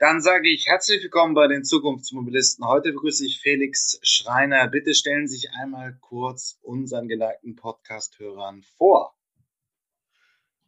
Dann sage ich herzlich willkommen bei den Zukunftsmobilisten. Heute begrüße ich Felix Schreiner. Bitte stellen Sie sich einmal kurz unseren geneigten Podcast-Hörern vor.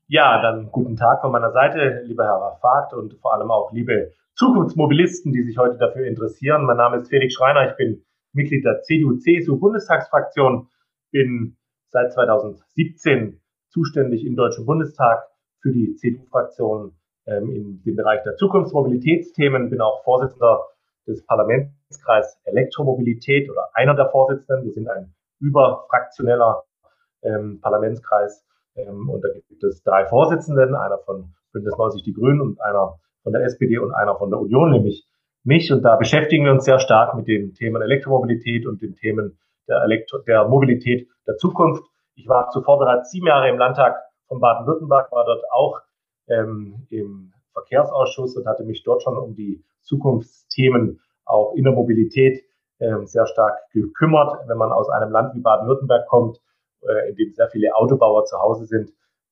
Ja, dann guten Tag von meiner Seite, lieber Herr Rafat und vor allem auch liebe Zukunftsmobilisten, die sich heute dafür interessieren. Mein Name ist Felix Schreiner, ich bin Mitglied der CDU-CSU-Bundestagsfraktion, bin seit 2017 zuständig im Deutschen Bundestag für die CDU-Fraktion in dem Bereich der Zukunftsmobilitätsthemen, bin auch Vorsitzender des Parlamentskreis Elektromobilität oder einer der Vorsitzenden. Wir sind ein überfraktioneller ähm, Parlamentskreis ähm, und da gibt es drei Vorsitzenden, einer von Bündnis 90 Die Grünen und einer von der SPD und einer von der Union, nämlich mich. Und da beschäftigen wir uns sehr stark mit den Themen Elektromobilität und den Themen der, Elektro der Mobilität der Zukunft. Ich war zuvor bereits sieben Jahre im Landtag von Baden-Württemberg, war dort auch ähm, im Verkehrsausschuss und hatte mich dort schon um die Zukunftsthemen auch in der Mobilität ähm, sehr stark gekümmert. Wenn man aus einem Land wie Baden-Württemberg kommt, äh, in dem sehr viele Autobauer zu Hause sind,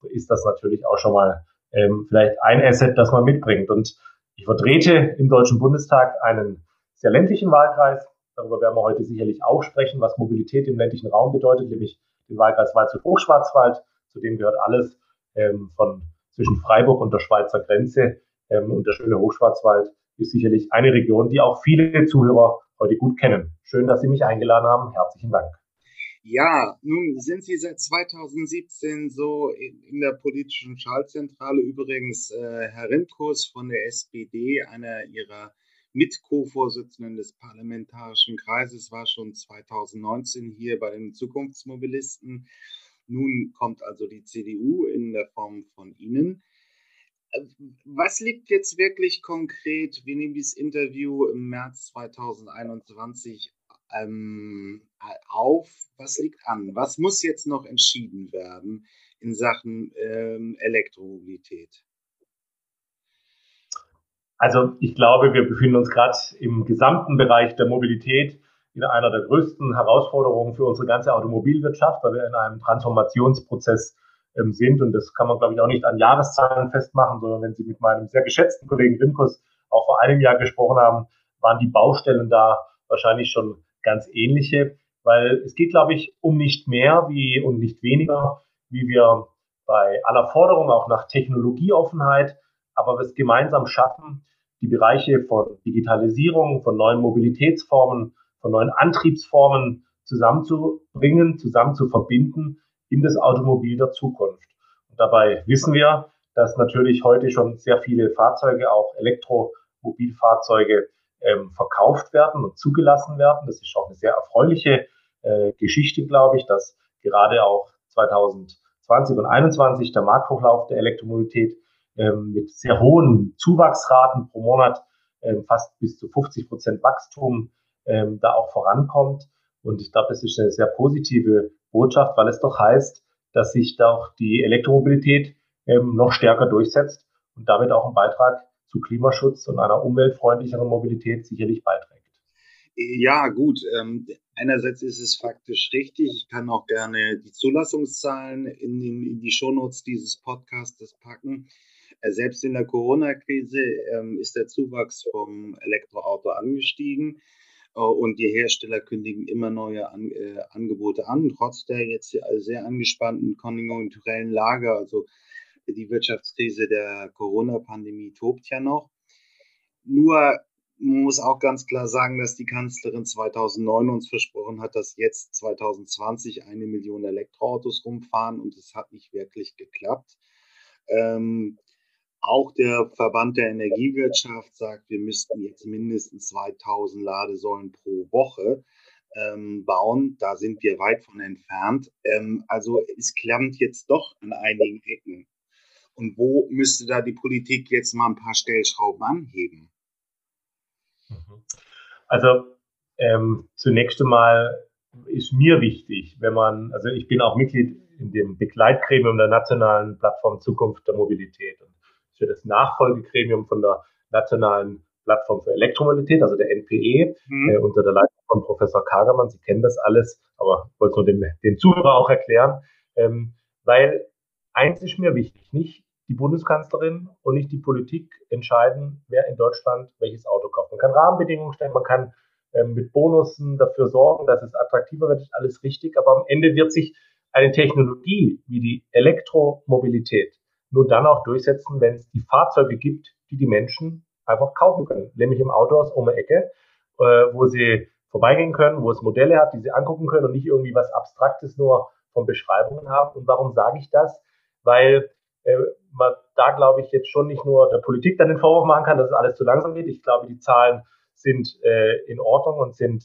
ist das natürlich auch schon mal ähm, vielleicht ein Asset, das man mitbringt. Und ich vertrete im Deutschen Bundestag einen sehr ländlichen Wahlkreis. Darüber werden wir heute sicherlich auch sprechen, was Mobilität im ländlichen Raum bedeutet, nämlich den Wahlkreis Waldshut-Hochschwarzwald. Zu dem gehört alles ähm, von zwischen Freiburg und der Schweizer Grenze. Ähm, und der schöne Hochschwarzwald ist sicherlich eine Region, die auch viele Zuhörer heute gut kennen. Schön, dass Sie mich eingeladen haben. Herzlichen Dank. Ja, nun sind Sie seit 2017 so in der politischen Schaltzentrale. Übrigens, äh, Herr Rimkus von der SPD, einer Ihrer Mit-Co-Vorsitzenden des Parlamentarischen Kreises, war schon 2019 hier bei den Zukunftsmobilisten. Nun kommt also die CDU in der Form von Ihnen. Äh, was liegt jetzt wirklich konkret? Wir nehmen dieses Interview im März 2021 ähm, auf? Was liegt an? Was muss jetzt noch entschieden werden in Sachen ähm, Elektromobilität? Also ich glaube, wir befinden uns gerade im gesamten Bereich der Mobilität in einer der größten Herausforderungen für unsere ganze Automobilwirtschaft, weil wir in einem Transformationsprozess ähm, sind. Und das kann man, glaube ich, auch nicht an Jahreszahlen festmachen, sondern wenn Sie mit meinem sehr geschätzten Kollegen Rimkus auch vor einem Jahr gesprochen haben, waren die Baustellen da wahrscheinlich schon ganz ähnliche, weil es geht, glaube ich, um nicht mehr wie und nicht weniger, wie wir bei aller Forderung auch nach Technologieoffenheit, aber wir es gemeinsam schaffen, die Bereiche von Digitalisierung, von neuen Mobilitätsformen, von neuen Antriebsformen zusammenzubringen, zusammen zu verbinden in das Automobil der Zukunft. Und dabei wissen wir, dass natürlich heute schon sehr viele Fahrzeuge, auch Elektromobilfahrzeuge, ähm, verkauft werden und zugelassen werden. Das ist auch eine sehr erfreuliche äh, Geschichte, glaube ich, dass gerade auch 2020 und 2021 der Markthochlauf der Elektromobilität ähm, mit sehr hohen Zuwachsraten pro Monat, ähm, fast bis zu 50 Prozent Wachstum, ähm, da auch vorankommt. Und ich glaube, das ist eine sehr positive Botschaft, weil es doch heißt, dass sich da auch die Elektromobilität ähm, noch stärker durchsetzt und damit auch einen Beitrag zu Klimaschutz und einer umweltfreundlicheren Mobilität sicherlich beiträgt. Ja, gut. Ähm, einerseits ist es faktisch richtig. Ich kann auch gerne die Zulassungszahlen in, den, in die Shownotes dieses Podcasts packen. Äh, selbst in der Corona-Krise ähm, ist der Zuwachs vom Elektroauto angestiegen und die Hersteller kündigen immer neue an, äh, Angebote an, trotz der jetzt sehr angespannten konjunkturellen Lage. Also die Wirtschaftskrise der Corona-Pandemie tobt ja noch. Nur man muss auch ganz klar sagen, dass die Kanzlerin 2009 uns versprochen hat, dass jetzt 2020 eine Million Elektroautos rumfahren und es hat nicht wirklich geklappt. Ähm, auch der Verband der Energiewirtschaft sagt, wir müssten jetzt mindestens 2000 Ladesäulen pro Woche ähm, bauen. Da sind wir weit von entfernt. Ähm, also es klammt jetzt doch an einigen Ecken. Und wo müsste da die Politik jetzt mal ein paar Stellschrauben anheben? Mhm. Also ähm, zunächst einmal ist mir wichtig, wenn man, also ich bin auch Mitglied in dem Begleitgremium der nationalen Plattform Zukunft der Mobilität und für das Nachfolgegremium von der nationalen Plattform für Elektromobilität, also der NPE, mhm. äh, unter der Leitung von Professor Kagermann. Sie kennen das alles, aber ich wollte es nur dem, dem Zuhörer auch erklären, ähm, weil eins ist mir wichtig, nicht die Bundeskanzlerin und nicht die Politik entscheiden, wer in Deutschland welches Auto kauft. Man kann Rahmenbedingungen stellen, man kann ähm, mit Bonussen dafür sorgen, dass es attraktiver wird, ist alles richtig, aber am Ende wird sich eine Technologie wie die Elektromobilität nur dann auch durchsetzen, wenn es die Fahrzeuge gibt, die die Menschen einfach kaufen können, nämlich im Autohaus um die Ecke, äh, wo sie vorbeigehen können, wo es Modelle hat, die sie angucken können und nicht irgendwie was Abstraktes nur von Beschreibungen haben. Und warum sage ich das? Weil äh, man da, glaube ich, jetzt schon nicht nur der Politik dann den Vorwurf machen kann, dass es alles zu langsam geht. Ich glaube, die Zahlen sind äh, in Ordnung und sind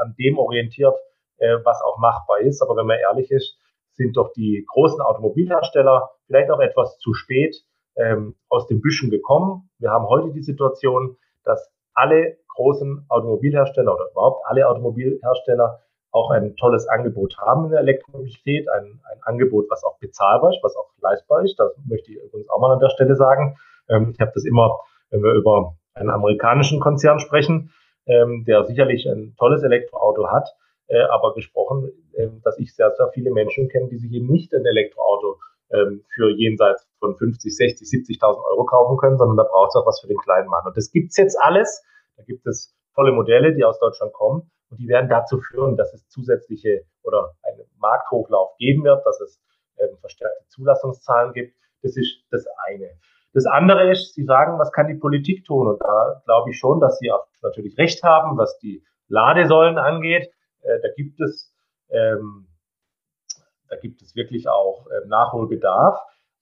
an dem orientiert, äh, was auch machbar ist. Aber wenn man ehrlich ist, sind doch die großen Automobilhersteller vielleicht auch etwas zu spät ähm, aus den Büschen gekommen. Wir haben heute die Situation, dass alle großen Automobilhersteller oder überhaupt alle Automobilhersteller auch ein tolles Angebot haben in der Elektromobilität, ein, ein Angebot, was auch bezahlbar ist, was auch leistbar ist. Das möchte ich übrigens auch mal an der Stelle sagen. Ähm, ich habe das immer, wenn wir über einen amerikanischen Konzern sprechen, ähm, der sicherlich ein tolles Elektroauto hat, äh, aber gesprochen, äh, dass ich sehr, sehr viele Menschen kenne, die sich eben nicht ein Elektroauto ähm, für jenseits von 50, 60, 70.000 Euro kaufen können, sondern da braucht es auch was für den kleinen Mann. Und das gibt's jetzt alles. Da gibt es tolle Modelle, die aus Deutschland kommen. Und die werden dazu führen, dass es zusätzliche oder einen Markthochlauf geben wird, dass es ähm, verstärkte Zulassungszahlen gibt. Das ist das eine. Das andere ist, Sie sagen, was kann die Politik tun? Und da glaube ich schon, dass Sie auch natürlich recht haben, was die Ladesäulen angeht. Äh, da gibt es, ähm, da gibt es wirklich auch äh, Nachholbedarf.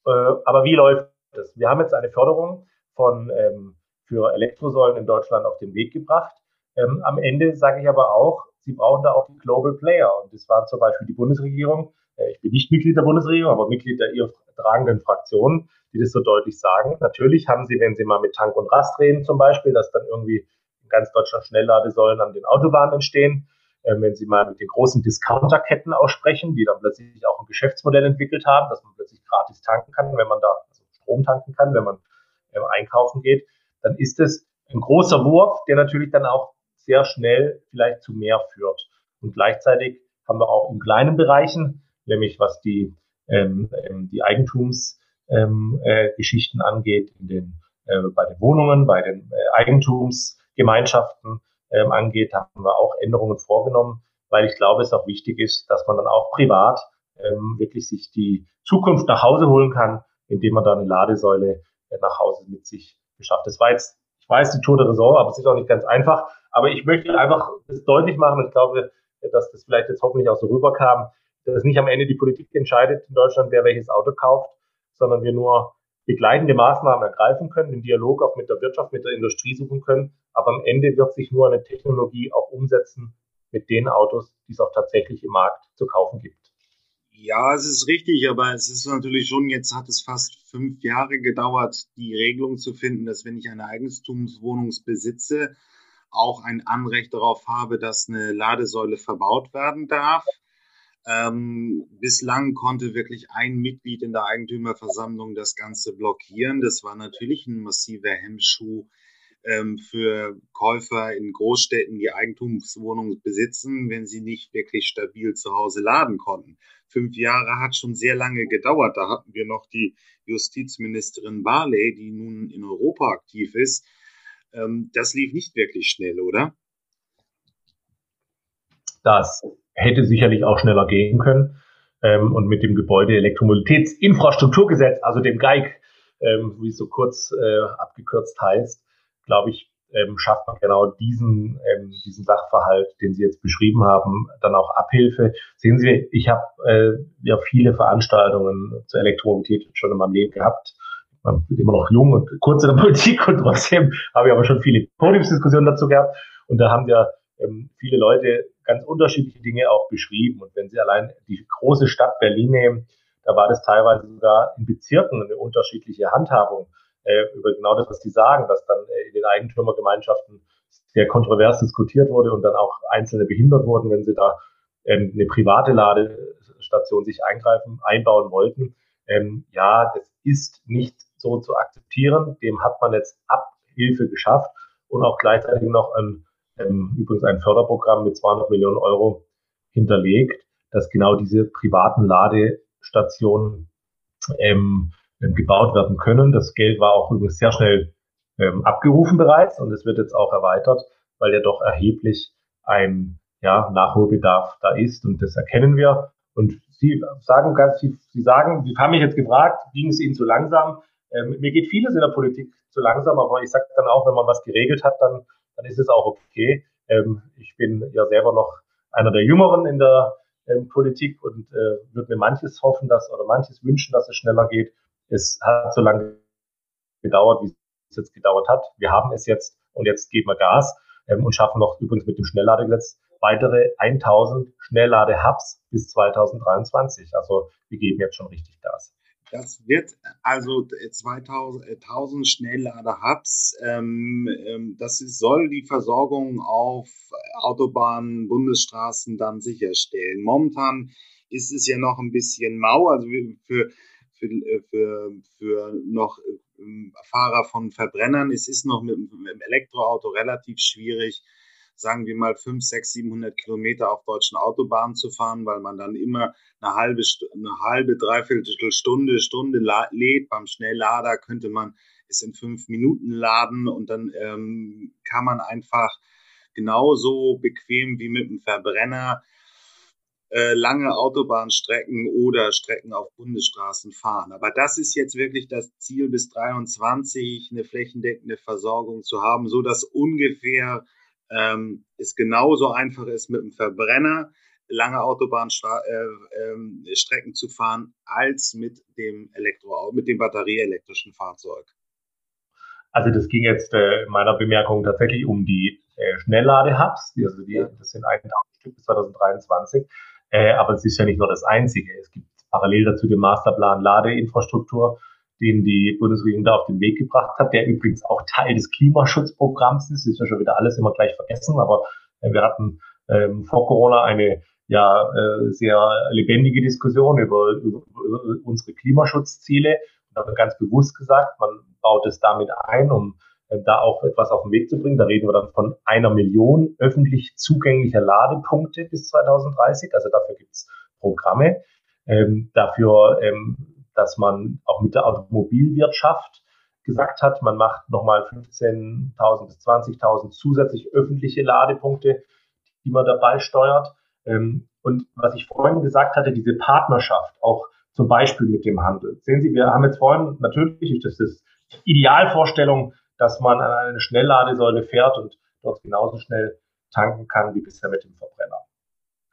Äh, aber wie läuft das? Wir haben jetzt eine Förderung von ähm, für Elektrosäulen in Deutschland auf den Weg gebracht. Ähm, am Ende sage ich aber auch, Sie brauchen da auch die Global Player. Und das war zum Beispiel die Bundesregierung. Äh, ich bin nicht Mitglied der Bundesregierung, aber Mitglied der ihr tragenden Fraktionen, die das so deutlich sagen. Natürlich haben Sie, wenn Sie mal mit Tank und Rast reden zum Beispiel, dass dann irgendwie in ganz Deutschland Schnellladesäulen an den Autobahnen entstehen. Ähm, wenn Sie mal mit den großen Discounterketten aussprechen, die dann plötzlich auch ein Geschäftsmodell entwickelt haben, dass man plötzlich gratis tanken kann, wenn man da also Strom tanken kann, wenn man ähm, einkaufen geht, dann ist es ein großer Wurf, der natürlich dann auch sehr schnell vielleicht zu mehr führt. Und gleichzeitig haben wir auch in kleinen Bereichen, nämlich was die, ähm, ähm, die Eigentumsgeschichten ähm, äh, angeht, in den, äh, bei den Wohnungen, bei den äh, Eigentumsgemeinschaften ähm, angeht, haben wir auch Änderungen vorgenommen, weil ich glaube, es auch wichtig ist, dass man dann auch privat ähm, wirklich sich die Zukunft nach Hause holen kann, indem man da eine Ladesäule äh, nach Hause mit sich beschafft. Das war jetzt, ich weiß, die Tour de Raison, aber es ist auch nicht ganz einfach. Aber ich möchte einfach das deutlich machen und ich glaube, dass das vielleicht jetzt hoffentlich auch so rüberkam, dass nicht am Ende die Politik entscheidet in Deutschland, wer welches Auto kauft, sondern wir nur begleitende Maßnahmen ergreifen können, den Dialog auch mit der Wirtschaft, mit der Industrie suchen können. Aber am Ende wird sich nur eine Technologie auch umsetzen mit den Autos, die es auch tatsächlich im Markt zu kaufen gibt. Ja, es ist richtig, aber es ist natürlich schon, jetzt hat es fast fünf Jahre gedauert, die Regelung zu finden, dass wenn ich eine Eigentumswohnung besitze, auch ein Anrecht darauf habe, dass eine Ladesäule verbaut werden darf. Ähm, bislang konnte wirklich ein Mitglied in der Eigentümerversammlung das Ganze blockieren. Das war natürlich ein massiver Hemmschuh ähm, für Käufer in Großstädten, die Eigentumswohnungen besitzen, wenn sie nicht wirklich stabil zu Hause laden konnten. Fünf Jahre hat schon sehr lange gedauert. Da hatten wir noch die Justizministerin Barley, die nun in Europa aktiv ist ähm, das lief nicht wirklich schnell, oder? Das hätte sicherlich auch schneller gehen können. Ähm, und mit dem Gebäude Elektromobilitätsinfrastrukturgesetz, also dem GEIG, ähm, wie es so kurz äh, abgekürzt heißt, glaube ich, ähm, schafft man genau diesen, ähm, diesen Sachverhalt, den Sie jetzt beschrieben haben, dann auch Abhilfe. Sehen Sie, ich habe äh, ja viele Veranstaltungen zur Elektromobilität schon in meinem Leben gehabt man bin immer noch jung und kurz in der Politik und trotzdem habe ich aber schon viele Podiumsdiskussionen dazu gehabt. Und da haben ja ähm, viele Leute ganz unterschiedliche Dinge auch beschrieben. Und wenn Sie allein die große Stadt Berlin nehmen, da war das teilweise sogar in Bezirken eine unterschiedliche Handhabung äh, über genau das, was die sagen, dass dann äh, in den Eigentümergemeinschaften sehr kontrovers diskutiert wurde und dann auch Einzelne behindert wurden, wenn sie da ähm, eine private Ladestation sich eingreifen, einbauen wollten. Ähm, ja, das ist nicht so zu akzeptieren. Dem hat man jetzt Abhilfe geschafft und auch gleichzeitig noch ein, ähm, übrigens ein Förderprogramm mit 200 Millionen Euro hinterlegt, dass genau diese privaten Ladestationen ähm, ähm, gebaut werden können. Das Geld war auch übrigens sehr schnell ähm, abgerufen bereits und es wird jetzt auch erweitert, weil ja doch erheblich ein ja, Nachholbedarf da ist und das erkennen wir. Und Sie sagen ganz, Sie, Sie sagen, Sie haben mich jetzt gefragt, ging es Ihnen zu langsam? Ähm, mir geht vieles in der Politik zu langsam, aber ich sage dann auch, wenn man was geregelt hat, dann, dann ist es auch okay. Ähm, ich bin ja selber noch einer der Jüngeren in der ähm, Politik und äh, würde mir manches hoffen, dass oder manches wünschen, dass es schneller geht. Es hat so lange gedauert, wie es jetzt gedauert hat. Wir haben es jetzt und jetzt geben wir Gas ähm, und schaffen noch übrigens mit dem Schnellladegesetz weitere 1000 Schnelllade-Hubs bis 2023. Also wir geben jetzt schon richtig Gas. Das wird also 2000, 1000 Schnelllader-Hubs. Ähm, ähm, das ist, soll die Versorgung auf Autobahnen, Bundesstraßen dann sicherstellen. Momentan ist es ja noch ein bisschen mau, also für, für, für, für noch ähm, Fahrer von Verbrennern. Es ist noch mit, mit dem Elektroauto relativ schwierig, sagen wir mal, 5, 6, 700 Kilometer auf deutschen Autobahnen zu fahren, weil man dann immer eine halbe, eine halbe, dreiviertel Stunde, Stunde lädt. Beim Schnelllader könnte man es in fünf Minuten laden und dann ähm, kann man einfach genauso bequem wie mit dem Verbrenner äh, lange Autobahnstrecken oder Strecken auf Bundesstraßen fahren. Aber das ist jetzt wirklich das Ziel bis 23, eine flächendeckende Versorgung zu haben, so dass ungefähr ähm, es genauso einfach ist, mit dem Verbrenner lange Autobahnstrecken äh, äh, zu fahren, als mit dem Elektro, mit dem batterieelektrischen Fahrzeug. Also das ging jetzt äh, in meiner Bemerkung tatsächlich um die äh, Schnelllade-Hubs, also die, das sind 1000 Stück bis 2023. Äh, aber es ist ja nicht nur das Einzige. Es gibt parallel dazu den Masterplan Ladeinfrastruktur, den die Bundesregierung da auf den Weg gebracht hat, der übrigens auch Teil des Klimaschutzprogramms ist. Ist ja schon wieder alles immer gleich vergessen, aber äh, wir hatten ähm, vor Corona eine ja äh, sehr lebendige Diskussion über, über, über unsere Klimaschutzziele und haben ganz bewusst gesagt, man baut es damit ein, um äh, da auch etwas auf den Weg zu bringen. Da reden wir dann von einer Million öffentlich zugänglicher Ladepunkte bis 2030. Also dafür gibt es Programme. Ähm, dafür ähm, dass man auch mit der Automobilwirtschaft gesagt hat, man macht nochmal 15.000 bis 20.000 zusätzlich öffentliche Ladepunkte, die man dabei steuert. Ähm, und was ich vorhin gesagt hatte, diese Partnerschaft, auch zum Beispiel mit dem Handel. Sehen Sie, wir haben jetzt vorhin natürlich, das ist Idealvorstellung, dass man an eine Schnellladesäule fährt und dort genauso schnell tanken kann wie bisher mit dem Verbrenner.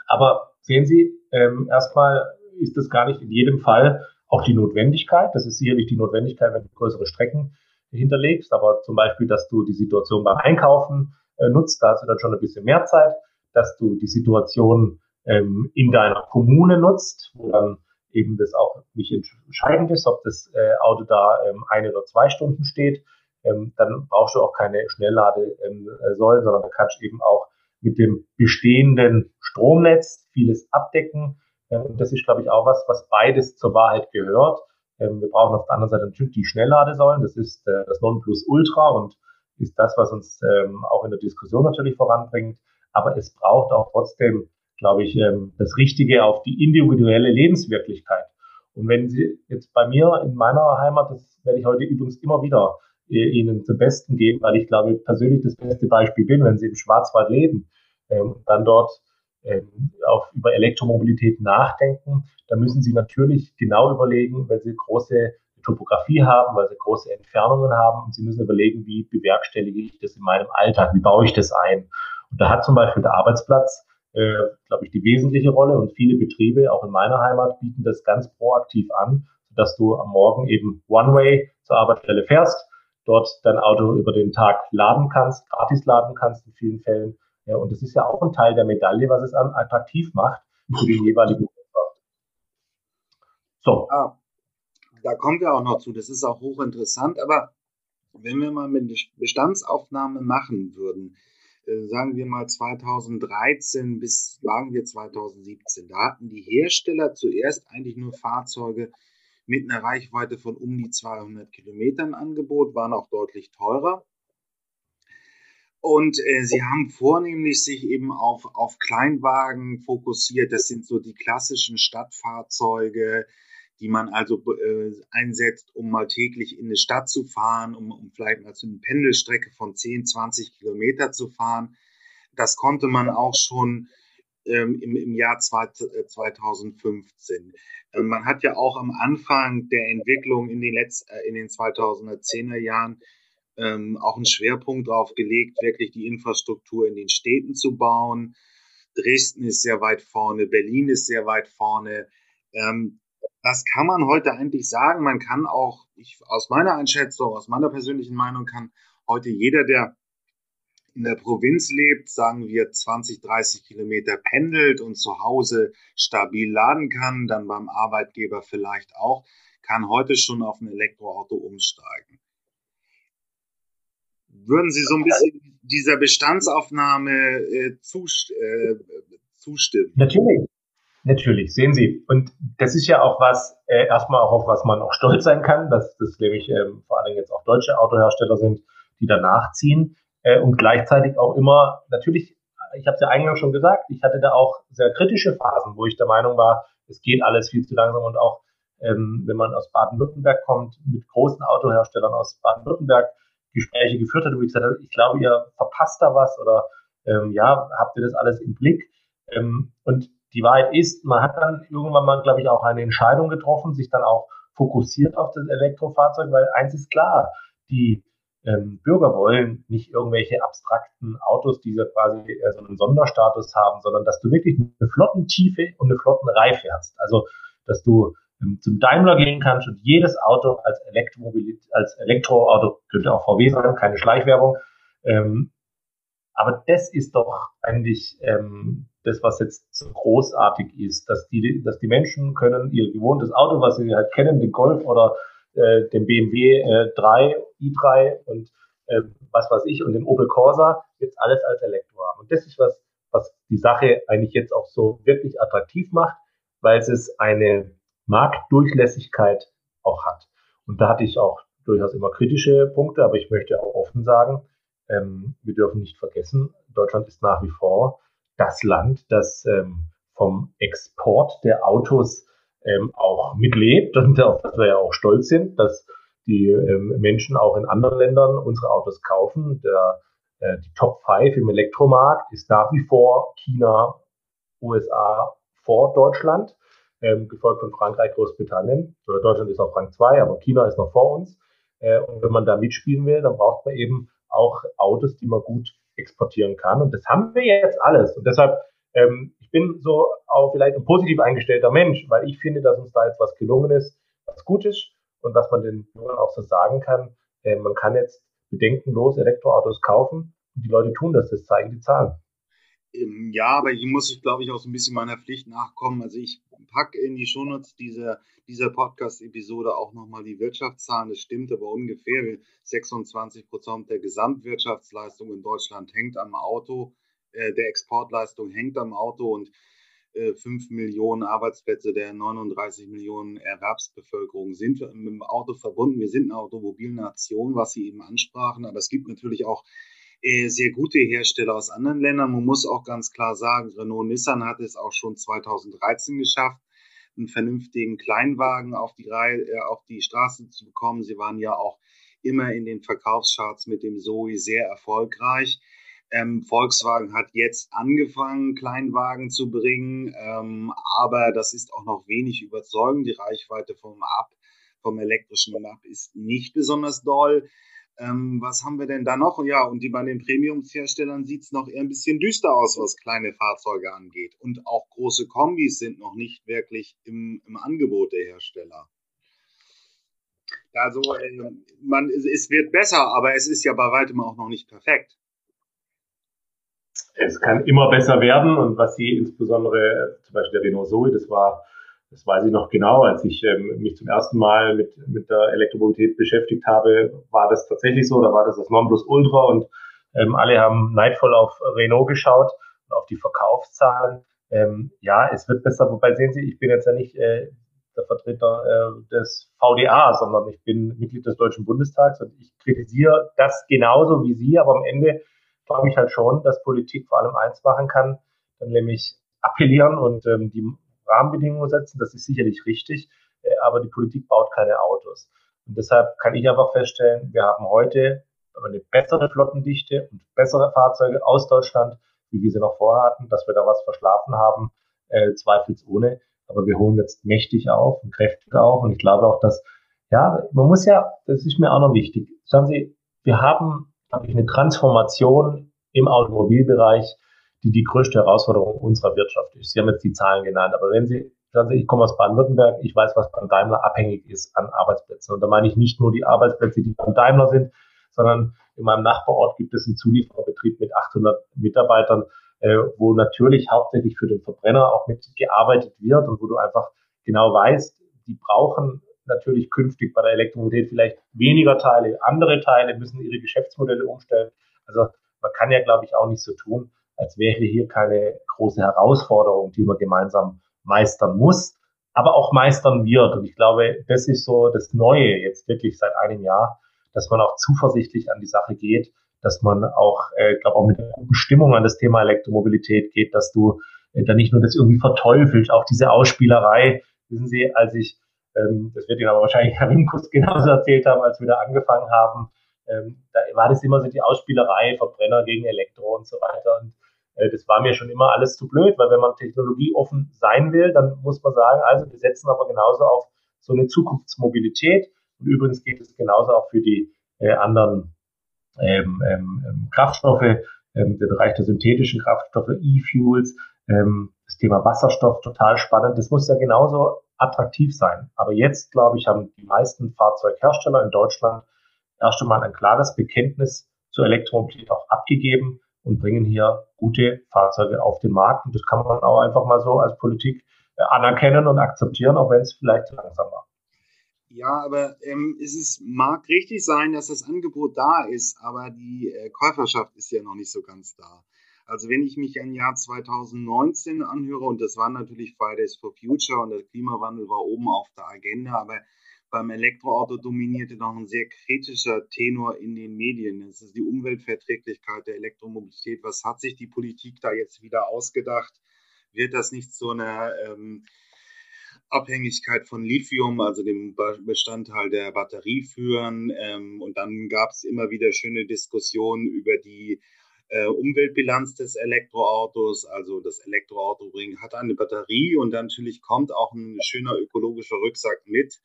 Aber sehen Sie, ähm, erstmal ist das gar nicht in jedem Fall auch die Notwendigkeit, das ist sicherlich die Notwendigkeit, wenn du größere Strecken hinterlegst, aber zum Beispiel, dass du die Situation beim Einkaufen äh, nutzt, da hast du dann schon ein bisschen mehr Zeit, dass du die Situation ähm, in deiner Kommune nutzt, wo dann eben das auch nicht entscheidend ist, ob das äh, Auto da ähm, eine oder zwei Stunden steht, ähm, dann brauchst du auch keine Schnellladesäulen, ähm, äh, sondern du kannst eben auch mit dem bestehenden Stromnetz vieles abdecken und das ist, glaube ich, auch was, was beides zur Wahrheit gehört. Ähm, wir brauchen auf der anderen Seite natürlich die Schnellladesäulen. Das ist äh, das Nonplusultra und ist das, was uns ähm, auch in der Diskussion natürlich voranbringt. Aber es braucht auch trotzdem, glaube ich, ähm, das Richtige auf die individuelle Lebenswirklichkeit. Und wenn Sie jetzt bei mir in meiner Heimat, das werde ich heute übrigens immer wieder äh, Ihnen zum Besten geben, weil ich glaube persönlich das beste Beispiel bin, wenn Sie im Schwarzwald leben, dann dort ähm, auch über Elektromobilität nachdenken, da müssen Sie natürlich genau überlegen, weil Sie große Topografie haben, weil Sie große Entfernungen haben. Und Sie müssen überlegen, wie bewerkstellige ich das in meinem Alltag, wie baue ich das ein. Und da hat zum Beispiel der Arbeitsplatz, äh, glaube ich, die wesentliche Rolle. Und viele Betriebe, auch in meiner Heimat, bieten das ganz proaktiv an, sodass du am Morgen eben One-Way zur Arbeitsstelle fährst, dort dein Auto über den Tag laden kannst, gratis laden kannst in vielen Fällen ja, und das ist ja auch ein Teil der Medaille, was es attraktiv macht für den jeweiligen So. Ja, da kommen wir auch noch zu. Das ist auch hochinteressant. Aber wenn wir mal eine Bestandsaufnahme machen würden, äh, sagen wir mal 2013 bis sagen wir 2017, da hatten die Hersteller zuerst eigentlich nur Fahrzeuge mit einer Reichweite von um die 200 Kilometern Angebot, waren auch deutlich teurer. Und äh, sie haben vornehmlich sich eben auf, auf Kleinwagen fokussiert. Das sind so die klassischen Stadtfahrzeuge, die man also äh, einsetzt, um mal täglich in eine Stadt zu fahren, um, um vielleicht mal zu einer Pendelstrecke von 10, 20 Kilometer zu fahren. Das konnte man auch schon ähm, im, im Jahr 2015. Äh, ähm, man hat ja auch am Anfang der Entwicklung in den, Letz-, äh, in den 2010er Jahren ähm, auch einen Schwerpunkt darauf gelegt, wirklich die Infrastruktur in den Städten zu bauen. Dresden ist sehr weit vorne, Berlin ist sehr weit vorne. Ähm, das kann man heute eigentlich sagen. Man kann auch, ich, aus meiner Einschätzung, aus meiner persönlichen Meinung, kann heute jeder, der in der Provinz lebt, sagen wir 20, 30 Kilometer pendelt und zu Hause stabil laden kann, dann beim Arbeitgeber vielleicht auch, kann heute schon auf ein Elektroauto umsteigen. Würden Sie so ein bisschen dieser Bestandsaufnahme äh, zust äh, zustimmen? Natürlich. Natürlich, sehen Sie. Und das ist ja auch was, äh, erstmal auch auf was man auch stolz sein kann, dass das nämlich ähm, vor allem jetzt auch deutsche Autohersteller sind, die danach ziehen äh, und gleichzeitig auch immer, natürlich, ich habe es ja eingangs schon gesagt, ich hatte da auch sehr kritische Phasen, wo ich der Meinung war, es geht alles viel zu langsam und auch ähm, wenn man aus Baden-Württemberg kommt, mit großen Autoherstellern aus Baden-Württemberg Gespräche geführt hat, wo ich gesagt habe, ich glaube, ihr verpasst da was oder ähm, ja, habt ihr das alles im Blick? Ähm, und die Wahrheit ist, man hat dann irgendwann mal, glaube ich, auch eine Entscheidung getroffen, sich dann auch fokussiert auf das Elektrofahrzeug, weil eins ist klar, die ähm, Bürger wollen nicht irgendwelche abstrakten Autos, die so quasi äh, so einen Sonderstatus haben, sondern dass du wirklich eine Flottentiefe und eine Flottenreife hast. Also, dass du zum Daimler gehen kannst und jedes Auto als Elektromobilität, als Elektroauto, könnte auch VW sein, keine Schleichwerbung. Ähm, aber das ist doch eigentlich ähm, das, was jetzt so großartig ist, dass die, dass die Menschen können ihr gewohntes Auto, was sie halt kennen, den Golf oder äh, den BMW äh, 3, i3 und äh, was weiß ich und den Opel Corsa jetzt alles als Elektro haben. Und das ist was, was die Sache eigentlich jetzt auch so wirklich attraktiv macht, weil es eine Marktdurchlässigkeit auch hat. Und da hatte ich auch durchaus immer kritische Punkte, aber ich möchte auch offen sagen, ähm, wir dürfen nicht vergessen, Deutschland ist nach wie vor das Land, das ähm, vom Export der Autos ähm, auch mitlebt und auf das wir ja auch stolz sind, dass die ähm, Menschen auch in anderen Ländern unsere Autos kaufen. Der, äh, die Top 5 im Elektromarkt ist nach wie vor China, USA vor Deutschland, ähm, gefolgt von Frankreich, Großbritannien. Oder Deutschland ist auf Rang 2, aber China ist noch vor uns. Äh, und wenn man da mitspielen will, dann braucht man eben auch Autos, die man gut exportieren kann. Und das haben wir jetzt alles. Und deshalb, ähm, ich bin so auch vielleicht ein positiv eingestellter Mensch, weil ich finde, dass uns da jetzt was gelungen ist, was gut ist und was man den Jungen auch so sagen kann. Äh, man kann jetzt bedenkenlos Elektroautos kaufen und die Leute tun das, das zeigen die Zahlen. Ähm, ja, aber hier muss ich, glaube ich, auch so ein bisschen meiner Pflicht nachkommen. Also ich packe in die Shownotes dieser, dieser Podcast-Episode auch nochmal die Wirtschaftszahlen. Das stimmt aber ungefähr. 26 Prozent der Gesamtwirtschaftsleistung in Deutschland hängt am Auto, äh, der Exportleistung hängt am Auto und äh, 5 Millionen Arbeitsplätze der 39 Millionen Erwerbsbevölkerung sind mit dem Auto verbunden. Wir sind eine Automobilnation, was Sie eben ansprachen, aber es gibt natürlich auch sehr gute Hersteller aus anderen Ländern. Man muss auch ganz klar sagen, Renault Nissan hat es auch schon 2013 geschafft, einen vernünftigen Kleinwagen auf die, Reihe, äh, auf die Straße zu bekommen. Sie waren ja auch immer in den Verkaufscharts mit dem Zoe sehr erfolgreich. Ähm, Volkswagen hat jetzt angefangen, Kleinwagen zu bringen, ähm, aber das ist auch noch wenig überzeugend. Die Reichweite vom Ab, vom elektrischen Ab ist nicht besonders doll. Ähm, was haben wir denn da noch? Ja, und die bei den Premiumsherstellern sieht es noch eher ein bisschen düster aus, was kleine Fahrzeuge angeht. Und auch große Kombis sind noch nicht wirklich im, im Angebot der Hersteller. Also äh, man, es wird besser, aber es ist ja bei weitem auch noch nicht perfekt. Es kann immer besser werden und was Sie insbesondere, zum Beispiel der Renault Zoe, das war das weiß ich noch genau, als ich ähm, mich zum ersten Mal mit, mit der Elektromobilität beschäftigt habe, war das tatsächlich so, da war das das Nonplusultra und ähm, alle haben neidvoll auf Renault geschaut und auf die Verkaufszahlen. Ähm, ja, es wird besser, wobei sehen Sie, ich bin jetzt ja nicht äh, der Vertreter äh, des VDA, sondern ich bin Mitglied des Deutschen Bundestags und ich kritisiere das genauso wie Sie, aber am Ende glaube ich halt schon, dass Politik vor allem eins machen kann, dann nämlich appellieren und ähm, die Rahmenbedingungen setzen, das ist sicherlich richtig. äh, aber die Politik baut keine Autos. Und deshalb kann ich einfach feststellen, wir haben heute eine bessere Flottendichte und bessere Fahrzeuge aus Deutschland, wie wir sie noch vorher hatten, dass wir da was verschlafen haben, äh, zweifelsohne. Aber wir holen jetzt mächtig auf und kräftig auf. Und ich glaube auch, dass, ja, man muss ja, das ist mir auch noch wichtig. Schauen Sie, wir haben, glaube ich, eine Transformation im Automobilbereich, die die größte Herausforderung unserer Wirtschaft ist. Sie haben jetzt die Zahlen genannt, aber wenn Sie, Sie, ich komme aus Baden-Württemberg, ich weiß, was beim Daimler abhängig ist an Arbeitsplätzen. Und da meine ich nicht nur die Arbeitsplätze, die beim Daimler sind, sondern in meinem Nachbarort gibt es einen Zuliefererbetrieb mit 800 Mitarbeitern, äh, wo natürlich hauptsächlich für den Verbrenner auch mitgearbeitet wird und wo du einfach genau weißt, die brauchen natürlich künftig bei der Elektromobilität vielleicht weniger Teile, andere Teile müssen ihre Geschäftsmodelle umstellen. Also man kann ja, glaube ich, auch nicht so tun, als wäre hier keine große Herausforderung, die man gemeinsam meistern muss, aber auch meistern wird. Und ich glaube, das ist so das Neue jetzt wirklich seit einem Jahr, dass man auch zuversichtlich an die Sache geht, dass man auch, äh, glaube auch mit einer guten Stimmung an das Thema Elektromobilität geht, dass du äh, da nicht nur das irgendwie verteufelst, auch diese Ausspielerei, wissen Sie, als ich, ähm, das wird Ihnen aber wahrscheinlich Herr Rimkus genauso erzählt haben, als wir da angefangen haben, ähm, da war das immer so die Ausspielerei, Verbrenner gegen Elektro und so weiter. Und das war mir schon immer alles zu blöd, weil wenn man technologieoffen sein will, dann muss man sagen, also wir setzen aber genauso auf so eine Zukunftsmobilität. Und übrigens geht es genauso auch für die äh, anderen ähm, ähm, ähm, Kraftstoffe, ähm, der Bereich der synthetischen Kraftstoffe, E-Fuels, ähm, das Thema Wasserstoff total spannend. Das muss ja genauso attraktiv sein. Aber jetzt, glaube ich, haben die meisten Fahrzeughersteller in Deutschland erst einmal ein klares Bekenntnis zur Elektromobilität auch abgegeben und bringen hier gute Fahrzeuge auf den Markt. Und das kann man auch einfach mal so als Politik äh, anerkennen und akzeptieren, auch wenn es vielleicht langsam war. Ja, aber ähm, es ist, mag richtig sein, dass das Angebot da ist, aber die äh, Käuferschaft ist ja noch nicht so ganz da. Also wenn ich mich an Jahr 2019 anhöre, und das war natürlich Fridays for Future und der Klimawandel war oben auf der Agenda, aber beim Elektroauto dominierte noch ein sehr kritischer Tenor in den Medien. Das ist die Umweltverträglichkeit der Elektromobilität. Was hat sich die Politik da jetzt wieder ausgedacht? Wird das nicht so eine ähm, Abhängigkeit von Lithium, also dem Bestandteil der Batterie führen. Ähm, und dann gab es immer wieder schöne Diskussionen über die äh, Umweltbilanz des Elektroautos. Also das Elektroauto hat eine Batterie und natürlich kommt auch ein schöner ökologischer Rücksack mit.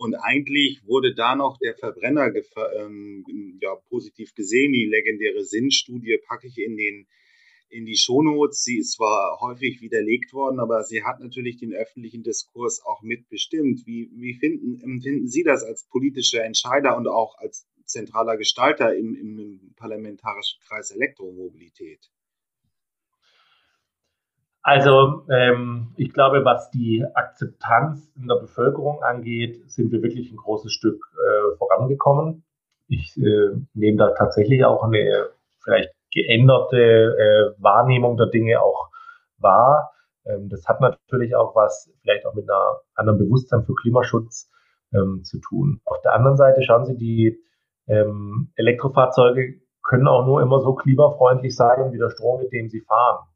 Und eigentlich wurde da noch der Verbrenner ähm, ja, positiv gesehen. Die legendäre Sinnstudie packe ich in den in die Shownotes. Sie ist zwar häufig widerlegt worden, aber sie hat natürlich den öffentlichen Diskurs auch mitbestimmt. Wie, wie finden, empfinden Sie das als politischer Entscheider und auch als zentraler Gestalter im, im parlamentarischen Kreis Elektromobilität? Also ähm, ich glaube, was die Akzeptanz in der Bevölkerung angeht, sind wir wirklich ein großes Stück äh, vorangekommen. Ich äh, nehme da tatsächlich auch eine vielleicht geänderte äh, Wahrnehmung der Dinge auch wahr. Ähm, das hat natürlich auch was vielleicht auch mit einer anderen Bewusstsein für Klimaschutz ähm, zu tun. Auf der anderen Seite schauen Sie, die ähm, Elektrofahrzeuge können auch nur immer so klimafreundlich sein wie der Strom, mit dem sie fahren.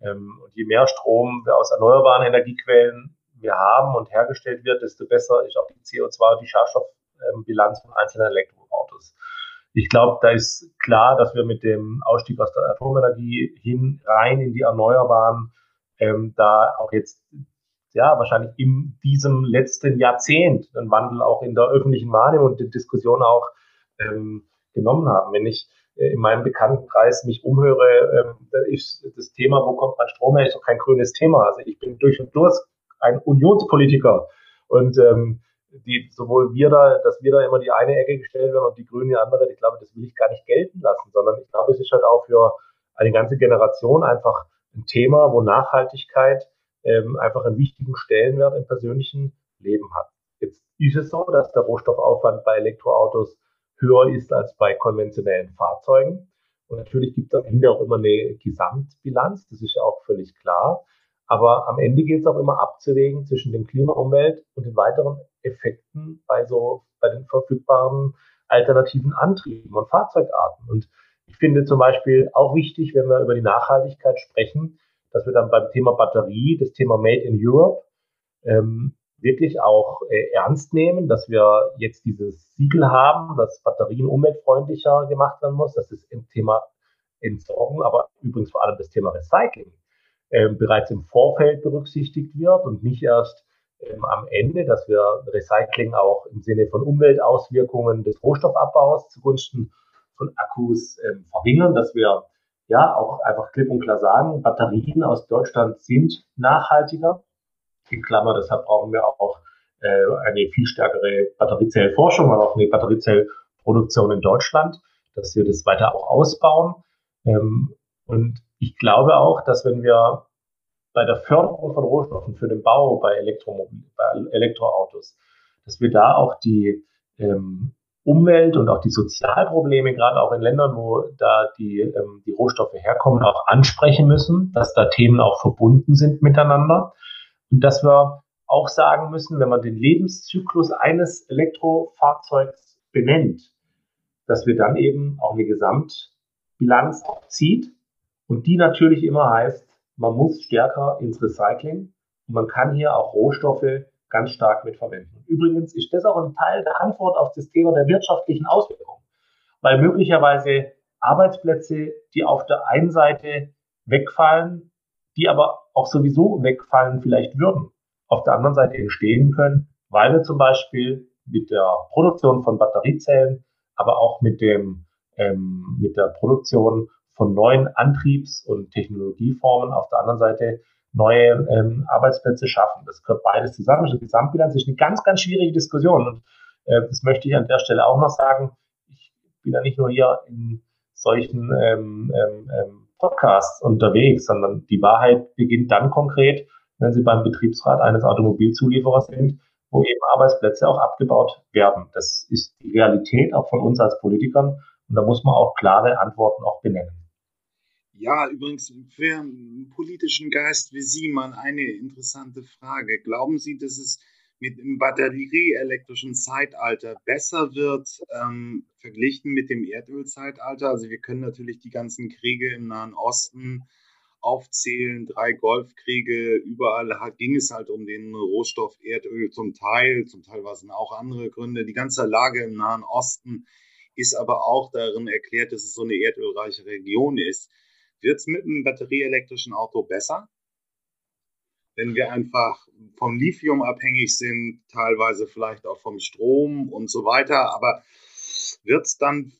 Ähm, und je mehr Strom wir aus erneuerbaren Energiequellen wir haben und hergestellt wird, desto besser ist auch die CO2- und die Schadstoffbilanz von einzelnen Elektroautos. Ich glaube, da ist klar, dass wir mit dem Ausstieg aus der Atomenergie hin rein in die Erneuerbaren ähm, da auch jetzt ja wahrscheinlich in diesem letzten Jahrzehnt einen Wandel auch in der öffentlichen Wahrnehmung und der Diskussion auch ähm, genommen haben. Wenn ich in meinem Bekanntenkreis mich umhöre, ähm, ist das Thema, wo kommt mein Strom her, ist doch kein grünes Thema. Also ich bin durch und durch ein Unionspolitiker und ähm, die, sowohl wir da, dass wir da immer die eine Ecke gestellt werden und die Grünen die andere, ich glaube, das will ich gar nicht gelten lassen, sondern ich glaube, es ist halt auch für eine ganze Generation einfach ein Thema, wo Nachhaltigkeit ähm, einfach einen wichtigen Stellenwert im persönlichen Leben hat. Jetzt ist es so, dass der Rohstoffaufwand bei Elektroautos höher ist als bei konventionellen Fahrzeugen. Und natürlich gibt es am Ende auch immer eine Gesamtbilanz, das ist ja auch völlig klar. Aber am Ende gilt es auch immer abzuwägen zwischen dem Klima, Umwelt und den weiteren Effekten bei so, bei den verfügbaren alternativen Antrieben und Fahrzeugarten. Und ich finde zum Beispiel auch wichtig, wenn wir über die Nachhaltigkeit sprechen, dass wir dann beim Thema Batterie, das Thema Made in Europe, ähm, wirklich auch äh, ernst nehmen, dass wir jetzt dieses Siegel haben, dass Batterien umweltfreundlicher gemacht werden muss, das Thema Entsorgung, aber übrigens vor allem das Thema Recycling äh, bereits im Vorfeld berücksichtigt wird und nicht erst ähm, am Ende, dass wir Recycling auch im Sinne von Umweltauswirkungen des Rohstoffabbaus zugunsten von Akkus ähm, verringern, dass wir ja auch einfach klipp und klar sagen, Batterien aus Deutschland sind nachhaltiger. In Klammer, deshalb brauchen wir auch äh, eine viel stärkere Batteriezellforschung und auch eine Batteriezellproduktion in Deutschland, dass wir das weiter auch ausbauen. Ähm, und ich glaube auch, dass wenn wir bei der Förderung von Rohstoffen für den Bau bei, Elektromobil bei Elektroautos, dass wir da auch die ähm, Umwelt und auch die Sozialprobleme, gerade auch in Ländern, wo da die, ähm, die Rohstoffe herkommen, auch ansprechen müssen, dass da Themen auch verbunden sind miteinander und dass wir auch sagen müssen, wenn man den Lebenszyklus eines Elektrofahrzeugs benennt, dass wir dann eben auch eine Gesamtbilanz zieht und die natürlich immer heißt, man muss stärker ins Recycling und man kann hier auch Rohstoffe ganz stark mitverwenden. Übrigens ist das auch ein Teil der Antwort auf das Thema der wirtschaftlichen Auswirkungen, weil möglicherweise Arbeitsplätze, die auf der einen Seite wegfallen, die aber auch sowieso wegfallen vielleicht würden, auf der anderen Seite entstehen können, weil wir zum Beispiel mit der Produktion von Batteriezellen, aber auch mit dem ähm, mit der Produktion von neuen Antriebs- und Technologieformen auf der anderen Seite neue ähm, Arbeitsplätze schaffen. Das gehört beides zusammen. Die Gesamtbilanz ist eine ganz, ganz schwierige Diskussion. Und äh, das möchte ich an der Stelle auch noch sagen. Ich bin ja nicht nur hier in solchen ähm, ähm, ähm, Podcasts unterwegs, sondern die Wahrheit beginnt dann konkret, wenn Sie beim Betriebsrat eines Automobilzulieferers sind, wo eben Arbeitsplätze auch abgebaut werden. Das ist die Realität auch von uns als Politikern. Und da muss man auch klare Antworten auch benennen. Ja, übrigens für einen politischen Geist wie Sie mal eine interessante Frage. Glauben Sie, dass es mit dem batterieelektrischen Zeitalter besser wird, ähm, verglichen mit dem Erdölzeitalter? Also wir können natürlich die ganzen Kriege im Nahen Osten aufzählen, drei Golfkriege, überall ging es halt um den Rohstoff Erdöl zum Teil, zum Teil waren es auch andere Gründe. Die ganze Lage im Nahen Osten ist aber auch darin erklärt, dass es so eine erdölreiche Region ist. Wird es mit einem batterieelektrischen Auto besser? Wenn wir einfach vom Lithium abhängig sind, teilweise vielleicht auch vom Strom und so weiter, aber wird es dann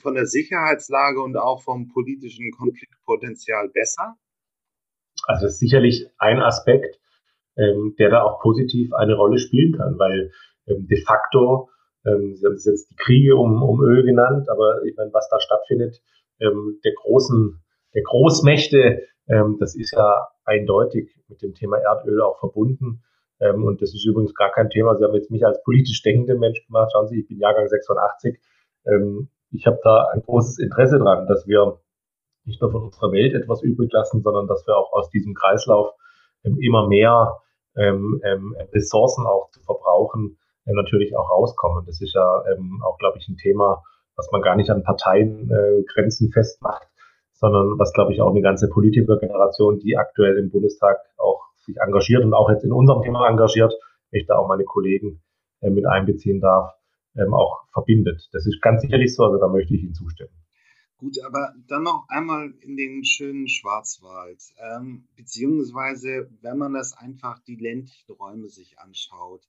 von der Sicherheitslage und auch vom politischen Konfliktpotenzial besser? Also das ist sicherlich ein Aspekt, ähm, der da auch positiv eine Rolle spielen kann, weil ähm, de facto, ähm, Sie haben es jetzt die Kriege um, um Öl genannt, aber ich meine, was da stattfindet, ähm, der großen der Großmächte, ähm, das ist ja eindeutig mit dem Thema Erdöl auch verbunden. Ähm, und das ist übrigens gar kein Thema. Sie haben jetzt mich als politisch denkenden Mensch gemacht. Schauen Sie, ich bin Jahrgang 86. Ähm, ich habe da ein großes Interesse dran, dass wir nicht nur von unserer Welt etwas übrig lassen, sondern dass wir auch aus diesem Kreislauf ähm, immer mehr ähm, ähm, Ressourcen auch zu verbrauchen, äh, natürlich auch rauskommen. Das ist ja ähm, auch, glaube ich, ein Thema, was man gar nicht an Parteiengrenzen äh, festmacht, sondern was, glaube ich, auch eine ganze Politikergeneration, die aktuell im Bundestag auch sich engagiert und auch jetzt in unserem Thema engagiert, wenn ich da auch meine Kollegen äh, mit einbeziehen darf, ähm, auch verbindet. Das ist ganz sicherlich so, also da möchte ich Ihnen zustimmen. Gut, aber dann noch einmal in den schönen Schwarzwald, ähm, beziehungsweise wenn man das einfach die ländlichen Räume sich anschaut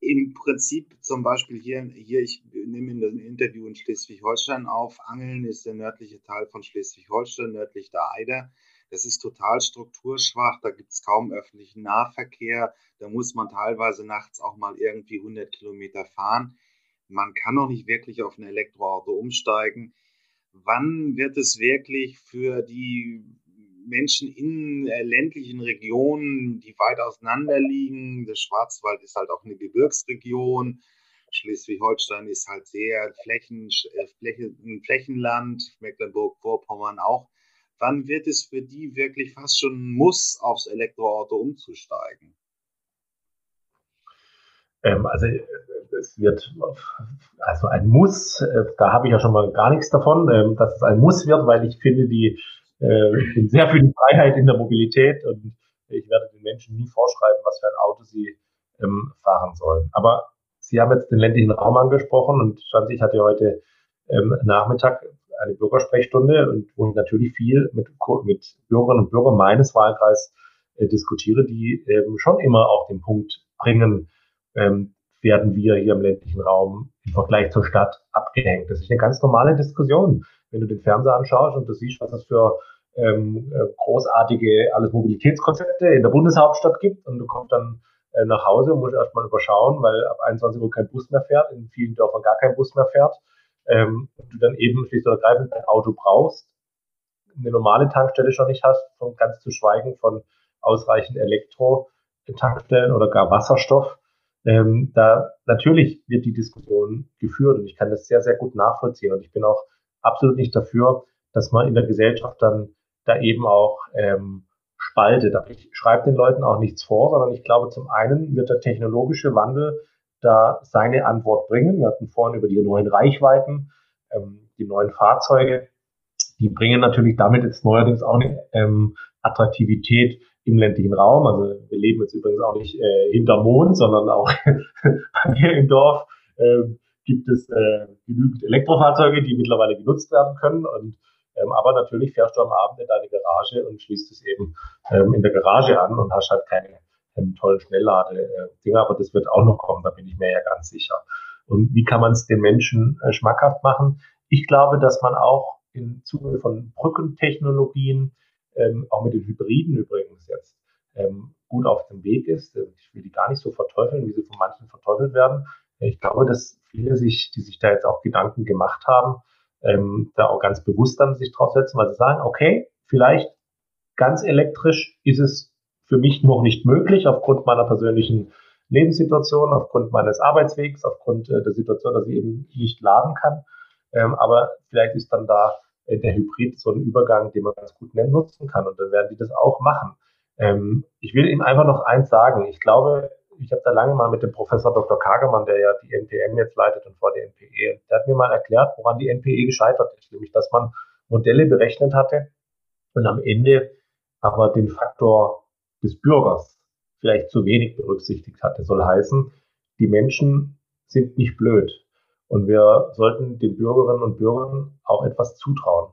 im Prinzip zum Beispiel hier, hier ich nehme ein Interview in Schleswig-Holstein auf. Angeln ist der nördliche Teil von Schleswig-Holstein, nördlich der Eider. Das ist total strukturschwach, da gibt es kaum öffentlichen Nahverkehr. Da muss man teilweise nachts auch mal irgendwie 100 Kilometer fahren. Man kann noch nicht wirklich auf ein Elektroauto umsteigen. Wann wird es wirklich für die Menschen in äh, ländlichen Regionen, die weit auseinander liegen. Der Schwarzwald ist halt auch eine Gebirgsregion. Schleswig-Holstein ist halt sehr Flächen, äh, Flächen, Flächenland, Mecklenburg-Vorpommern auch. Wann wird es für die wirklich fast schon ein Muss, aufs Elektroauto umzusteigen? Ähm, also äh, es wird also ein Muss, äh, da habe ich ja schon mal gar nichts davon, ähm, dass es ein Muss wird, weil ich finde, die ich bin sehr für die Freiheit in der Mobilität und ich werde den Menschen nie vorschreiben, was für ein Auto sie ähm, fahren sollen. Aber Sie haben jetzt den ländlichen Raum angesprochen und ich hatte heute ähm, Nachmittag eine Bürgersprechstunde und wo ich natürlich viel mit, mit Bürgerinnen und Bürgern meines Wahlkreises äh, diskutiere, die ähm, schon immer auch den Punkt bringen, werden wir hier im ländlichen Raum im Vergleich zur Stadt abgehängt. Das ist eine ganz normale Diskussion. Wenn du den Fernseher anschaust und du siehst, was es für ähm, äh, großartige alles Mobilitätskonzepte in der Bundeshauptstadt gibt und du kommst dann äh, nach Hause und musst erstmal überschauen, weil ab 21 Uhr kein Bus mehr fährt, in vielen Dörfern gar kein Bus mehr fährt ähm, und du dann eben schlicht oder greifend ein Auto brauchst, eine normale Tankstelle schon nicht hast, von ganz zu schweigen von ausreichend Elektro-Tankstellen oder gar Wasserstoff. Ähm, da natürlich wird die Diskussion geführt und ich kann das sehr, sehr gut nachvollziehen. Und ich bin auch absolut nicht dafür, dass man in der Gesellschaft dann da eben auch ähm, spaltet. Aber ich schreibe den Leuten auch nichts vor, sondern ich glaube, zum einen wird der technologische Wandel da seine Antwort bringen. Wir hatten vorhin über die neuen Reichweiten, ähm, die neuen Fahrzeuge. Die bringen natürlich damit jetzt neuerdings auch eine ähm, Attraktivität im ländlichen Raum. Also wir leben jetzt übrigens auch nicht äh, hinter Mond, sondern auch bei mir im Dorf äh, gibt es äh, genügend Elektrofahrzeuge, die mittlerweile genutzt werden können. Und ähm, aber natürlich fährst du am Abend in deine Garage und schließt es eben ähm, in der Garage an und hast halt keine ähm, tollen Schnelllade-Dinger. Aber das wird auch noch kommen, da bin ich mir ja ganz sicher. Und wie kann man es den Menschen äh, schmackhaft machen? Ich glaube, dass man auch im Zuge von Brückentechnologien ähm, auch mit den Hybriden übrigens jetzt ähm, gut auf dem Weg ist. Äh, ich will die gar nicht so verteufeln, wie sie von manchen verteufelt werden. Ich glaube, dass viele sich, die sich da jetzt auch Gedanken gemacht haben, ähm, da auch ganz bewusst dann sich drauf setzen, weil sie sagen, okay, vielleicht ganz elektrisch ist es für mich noch nicht möglich aufgrund meiner persönlichen Lebenssituation, aufgrund meines Arbeitswegs, aufgrund äh, der Situation, dass ich eben nicht laden kann. Ähm, aber vielleicht ist dann da der Hybrid so ein Übergang, den man ganz gut nutzen kann. Und dann werden die das auch machen. Ähm, ich will Ihnen einfach noch eins sagen. Ich glaube, ich habe da lange mal mit dem Professor Dr. Kagemann, der ja die NPM jetzt leitet und vor der NPE, der hat mir mal erklärt, woran die NPE gescheitert ist. Nämlich, dass man Modelle berechnet hatte und am Ende aber den Faktor des Bürgers vielleicht zu wenig berücksichtigt hatte. Soll heißen, die Menschen sind nicht blöd. Und wir sollten den Bürgerinnen und Bürgern auch etwas zutrauen.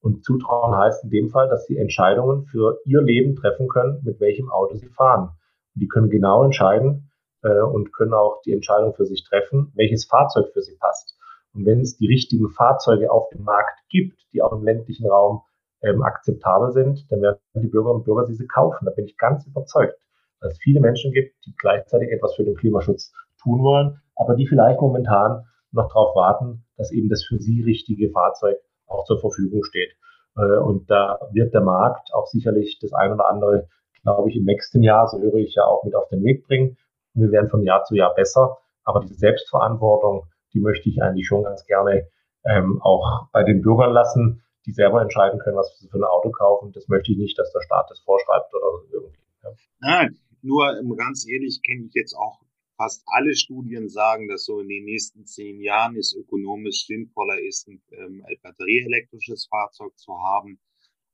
Und zutrauen heißt in dem Fall, dass sie Entscheidungen für ihr Leben treffen können, mit welchem Auto sie fahren. Und die können genau entscheiden äh, und können auch die Entscheidung für sich treffen, welches Fahrzeug für sie passt. Und wenn es die richtigen Fahrzeuge auf dem Markt gibt, die auch im ländlichen Raum ähm, akzeptabel sind, dann werden die Bürgerinnen und Bürger diese kaufen. Da bin ich ganz überzeugt, dass es viele Menschen gibt, die gleichzeitig etwas für den Klimaschutz tun wollen, aber die vielleicht momentan noch darauf warten, dass eben das für sie richtige Fahrzeug auch zur Verfügung steht. Äh, und da wird der Markt auch sicherlich das ein oder andere, glaube ich, im nächsten Jahr, so höre ich ja auch mit auf den Weg bringen. Und wir werden von Jahr zu Jahr besser. Aber diese Selbstverantwortung, die möchte ich eigentlich schon ganz gerne ähm, auch bei den Bürgern lassen, die selber entscheiden können, was sie für ein Auto kaufen. Das möchte ich nicht, dass der Staat das vorschreibt oder irgendwie. Ja. Nein, nur ganz ehrlich kenne ich jetzt auch fast alle Studien sagen, dass so in den nächsten zehn Jahren es ökonomisch sinnvoller ist, ein ähm, batterieelektrisches Fahrzeug zu haben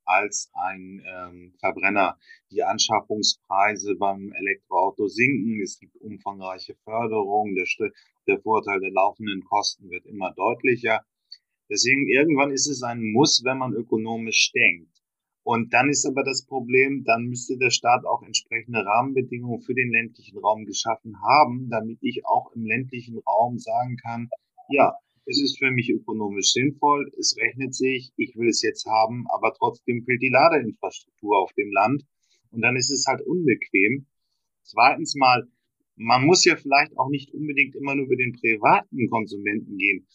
als ein ähm, Verbrenner. Die Anschaffungspreise beim Elektroauto sinken. Es gibt umfangreiche Förderung. Der, der Vorteil der laufenden Kosten wird immer deutlicher. Deswegen irgendwann ist es ein Muss, wenn man ökonomisch denkt. Und dann ist aber das Problem, dann müsste der Staat auch entsprechende Rahmenbedingungen für den ländlichen Raum geschaffen haben, damit ich auch im ländlichen Raum sagen kann, ja, es ist für mich ökonomisch sinnvoll, es rechnet sich, ich will es jetzt haben, aber trotzdem fehlt die Ladeinfrastruktur auf dem Land und dann ist es halt unbequem. Zweitens mal, man muss ja vielleicht auch nicht unbedingt immer nur über den privaten Konsumenten gehen.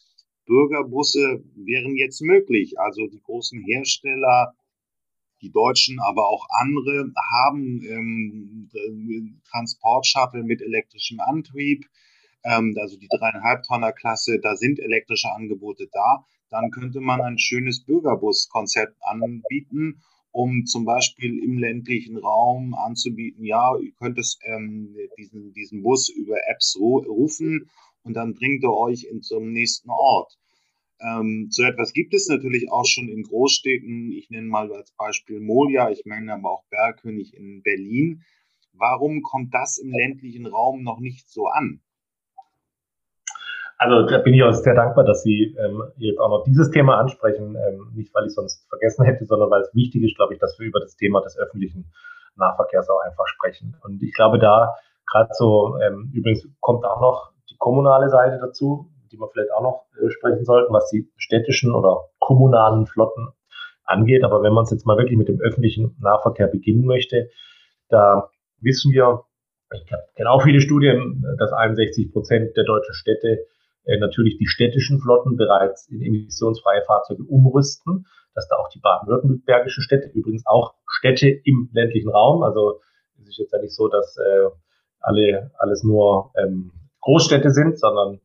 Bürgerbusse wären jetzt möglich. Also die großen Hersteller die Deutschen, aber auch andere haben ähm, Transportshuttle mit elektrischem Antrieb, ähm, also die dreieinhalb Tonner Klasse, da sind elektrische Angebote da. Dann könnte man ein schönes Bürgerbus-Konzept anbieten, um zum Beispiel im ländlichen Raum anzubieten, ja, ihr könnt es ähm, diesen, diesen Bus über Apps rufen und dann bringt er euch in zum nächsten Ort. Ähm, so etwas gibt es natürlich auch schon in Großstädten. Ich nenne mal als Beispiel Molia, ich meine aber auch Bergkönig in Berlin, Warum kommt das im ländlichen Raum noch nicht so an? Also da bin ich auch sehr dankbar, dass Sie ähm, jetzt auch noch dieses Thema ansprechen. Ähm, nicht, weil ich sonst vergessen hätte, sondern weil es wichtig ist, glaube ich, dass wir über das Thema des öffentlichen Nahverkehrs auch einfach sprechen. Und ich glaube, da gerade so, ähm, übrigens kommt auch noch die kommunale Seite dazu, die wir vielleicht auch noch äh, sprechen sollten, was die städtischen oder kommunalen Flotten angeht. Aber wenn man es jetzt mal wirklich mit dem öffentlichen Nahverkehr beginnen möchte, da wissen wir, ich kenne auch viele Studien, dass 61 Prozent der deutschen Städte äh, natürlich die städtischen Flotten bereits in emissionsfreie Fahrzeuge umrüsten, dass da auch die baden-württembergische Städte, übrigens auch Städte im ländlichen Raum, also es ist jetzt ja nicht so, dass äh, alle alles nur ähm, Großstädte sind, sondern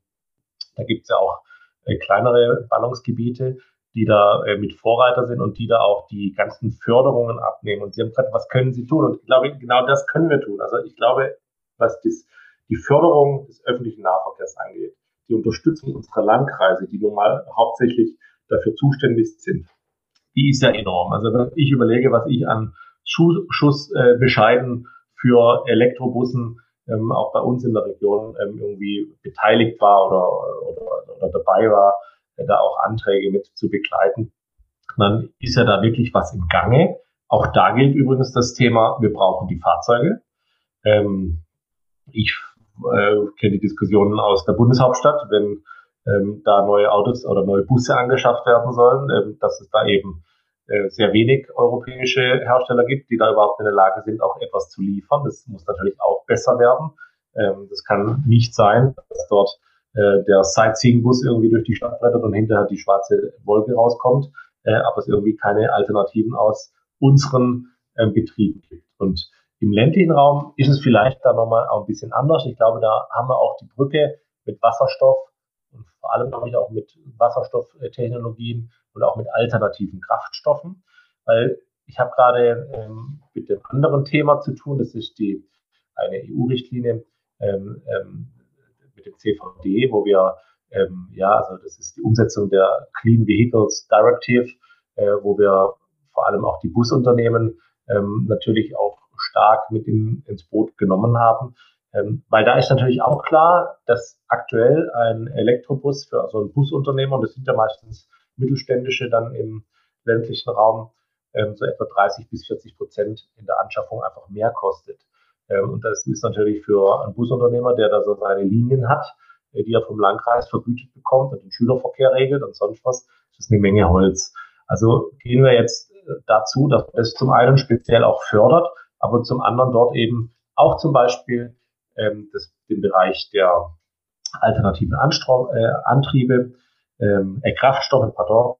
da gibt es ja auch äh, kleinere Ballungsgebiete, die da äh, mit Vorreiter sind und die da auch die ganzen Förderungen abnehmen. Und Sie haben gesagt, was können Sie tun? Und ich glaube, genau das können wir tun. Also ich glaube, was das, die Förderung des öffentlichen Nahverkehrs angeht, die Unterstützung unserer Landkreise, die nun mal hauptsächlich dafür zuständig sind, die ist ja enorm. Also wenn ich überlege, was ich an Schuss äh, für Elektrobussen ähm, auch bei uns in der Region ähm, irgendwie beteiligt war oder, oder, oder dabei war, äh, da auch Anträge mit zu begleiten, dann ist ja da wirklich was im Gange. Auch da gilt übrigens das Thema, wir brauchen die Fahrzeuge. Ähm, ich äh, kenne die Diskussionen aus der Bundeshauptstadt, wenn ähm, da neue Autos oder neue Busse angeschafft werden sollen, ähm, dass es da eben sehr wenig europäische Hersteller gibt, die da überhaupt in der Lage sind, auch etwas zu liefern. Das muss natürlich auch besser werden. Ähm, das kann nicht sein, dass dort äh, der Sightseeing-Bus irgendwie durch die Stadt brettert und hinterher die schwarze Wolke rauskommt, äh, aber es irgendwie keine Alternativen aus unseren ähm, Betrieben gibt. Und im ländlichen Raum ist es vielleicht da nochmal auch ein bisschen anders. Ich glaube, da haben wir auch die Brücke mit Wasserstoff und vor allem, glaube ich, auch mit Wasserstofftechnologien und auch mit alternativen Kraftstoffen. Weil ich habe gerade ähm, mit dem anderen Thema zu tun, das ist die eine EU-Richtlinie ähm, ähm, mit dem CVD, wo wir ähm, ja, also das ist die Umsetzung der Clean Vehicles Directive, äh, wo wir vor allem auch die Busunternehmen ähm, natürlich auch stark mit in, ins Boot genommen haben. Ähm, weil da ist natürlich auch klar, dass aktuell ein Elektrobus für so ein Busunternehmer, und das sind ja meistens mittelständische dann im ländlichen Raum, ähm, so etwa 30 bis 40 Prozent in der Anschaffung einfach mehr kostet. Ähm, und das ist natürlich für einen Busunternehmer, der da so seine Linien hat, äh, die er vom Landkreis vergütet bekommt und den Schülerverkehr regelt und sonst was, das ist eine Menge Holz. Also gehen wir jetzt äh, dazu, dass das zum einen speziell auch fördert, aber zum anderen dort eben auch zum Beispiel ähm, das, den Bereich der alternativen Anstrom, äh, Antriebe, ähm, äh, Kraftstoffe, pardon,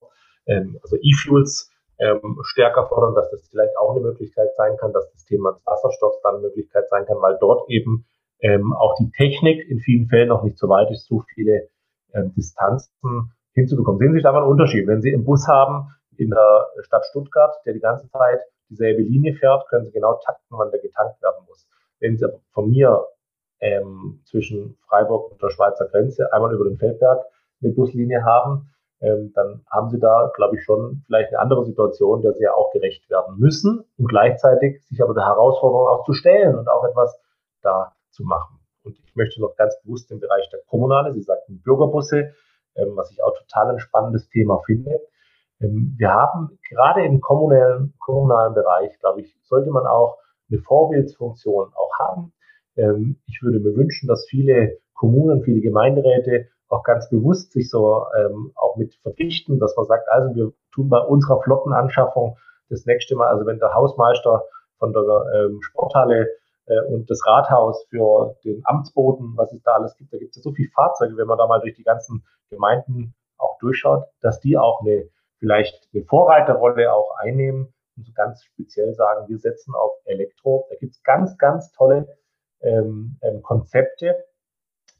ähm, also E-Fuels ähm, stärker fordern, dass das vielleicht auch eine Möglichkeit sein kann, dass das Thema des Wasserstoffs dann eine Möglichkeit sein kann, weil dort eben ähm, auch die Technik in vielen Fällen noch nicht so weit ist, so viele ähm, Distanzen hinzubekommen. Sehen Sie da mal einen Unterschied? Wenn Sie einen Bus haben in der Stadt Stuttgart, der die ganze Zeit dieselbe Linie fährt, können Sie genau takten, wann der getankt werden muss. Wenn Sie von mir ähm, zwischen Freiburg und der Schweizer Grenze einmal über den Feldberg eine Buslinie haben, ähm, dann haben Sie da, glaube ich, schon vielleicht eine andere Situation, der Sie ja auch gerecht werden müssen und gleichzeitig sich aber der Herausforderung auch zu stellen und auch etwas da zu machen. Und ich möchte noch ganz bewusst im Bereich der Kommunale, Sie sagten Bürgerbusse, ähm, was ich auch total ein spannendes Thema finde. Ähm, wir haben gerade im kommunalen, kommunalen Bereich, glaube ich, sollte man auch eine Vorbildsfunktion auch haben. Ähm, ich würde mir wünschen, dass viele Kommunen, viele Gemeinderäte auch ganz bewusst sich so ähm, auch mit verpflichten, dass man sagt, also wir tun bei unserer Flottenanschaffung das nächste Mal, also wenn der Hausmeister von der ähm, Sporthalle äh, und das Rathaus für den Amtsboden, was es da alles gibt, da gibt es ja so viele Fahrzeuge, wenn man da mal durch die ganzen Gemeinden auch durchschaut, dass die auch eine vielleicht eine Vorreiterrolle auch einnehmen und so ganz speziell sagen, wir setzen auf Elektro. Da gibt es ganz, ganz tolle ähm, ähm, Konzepte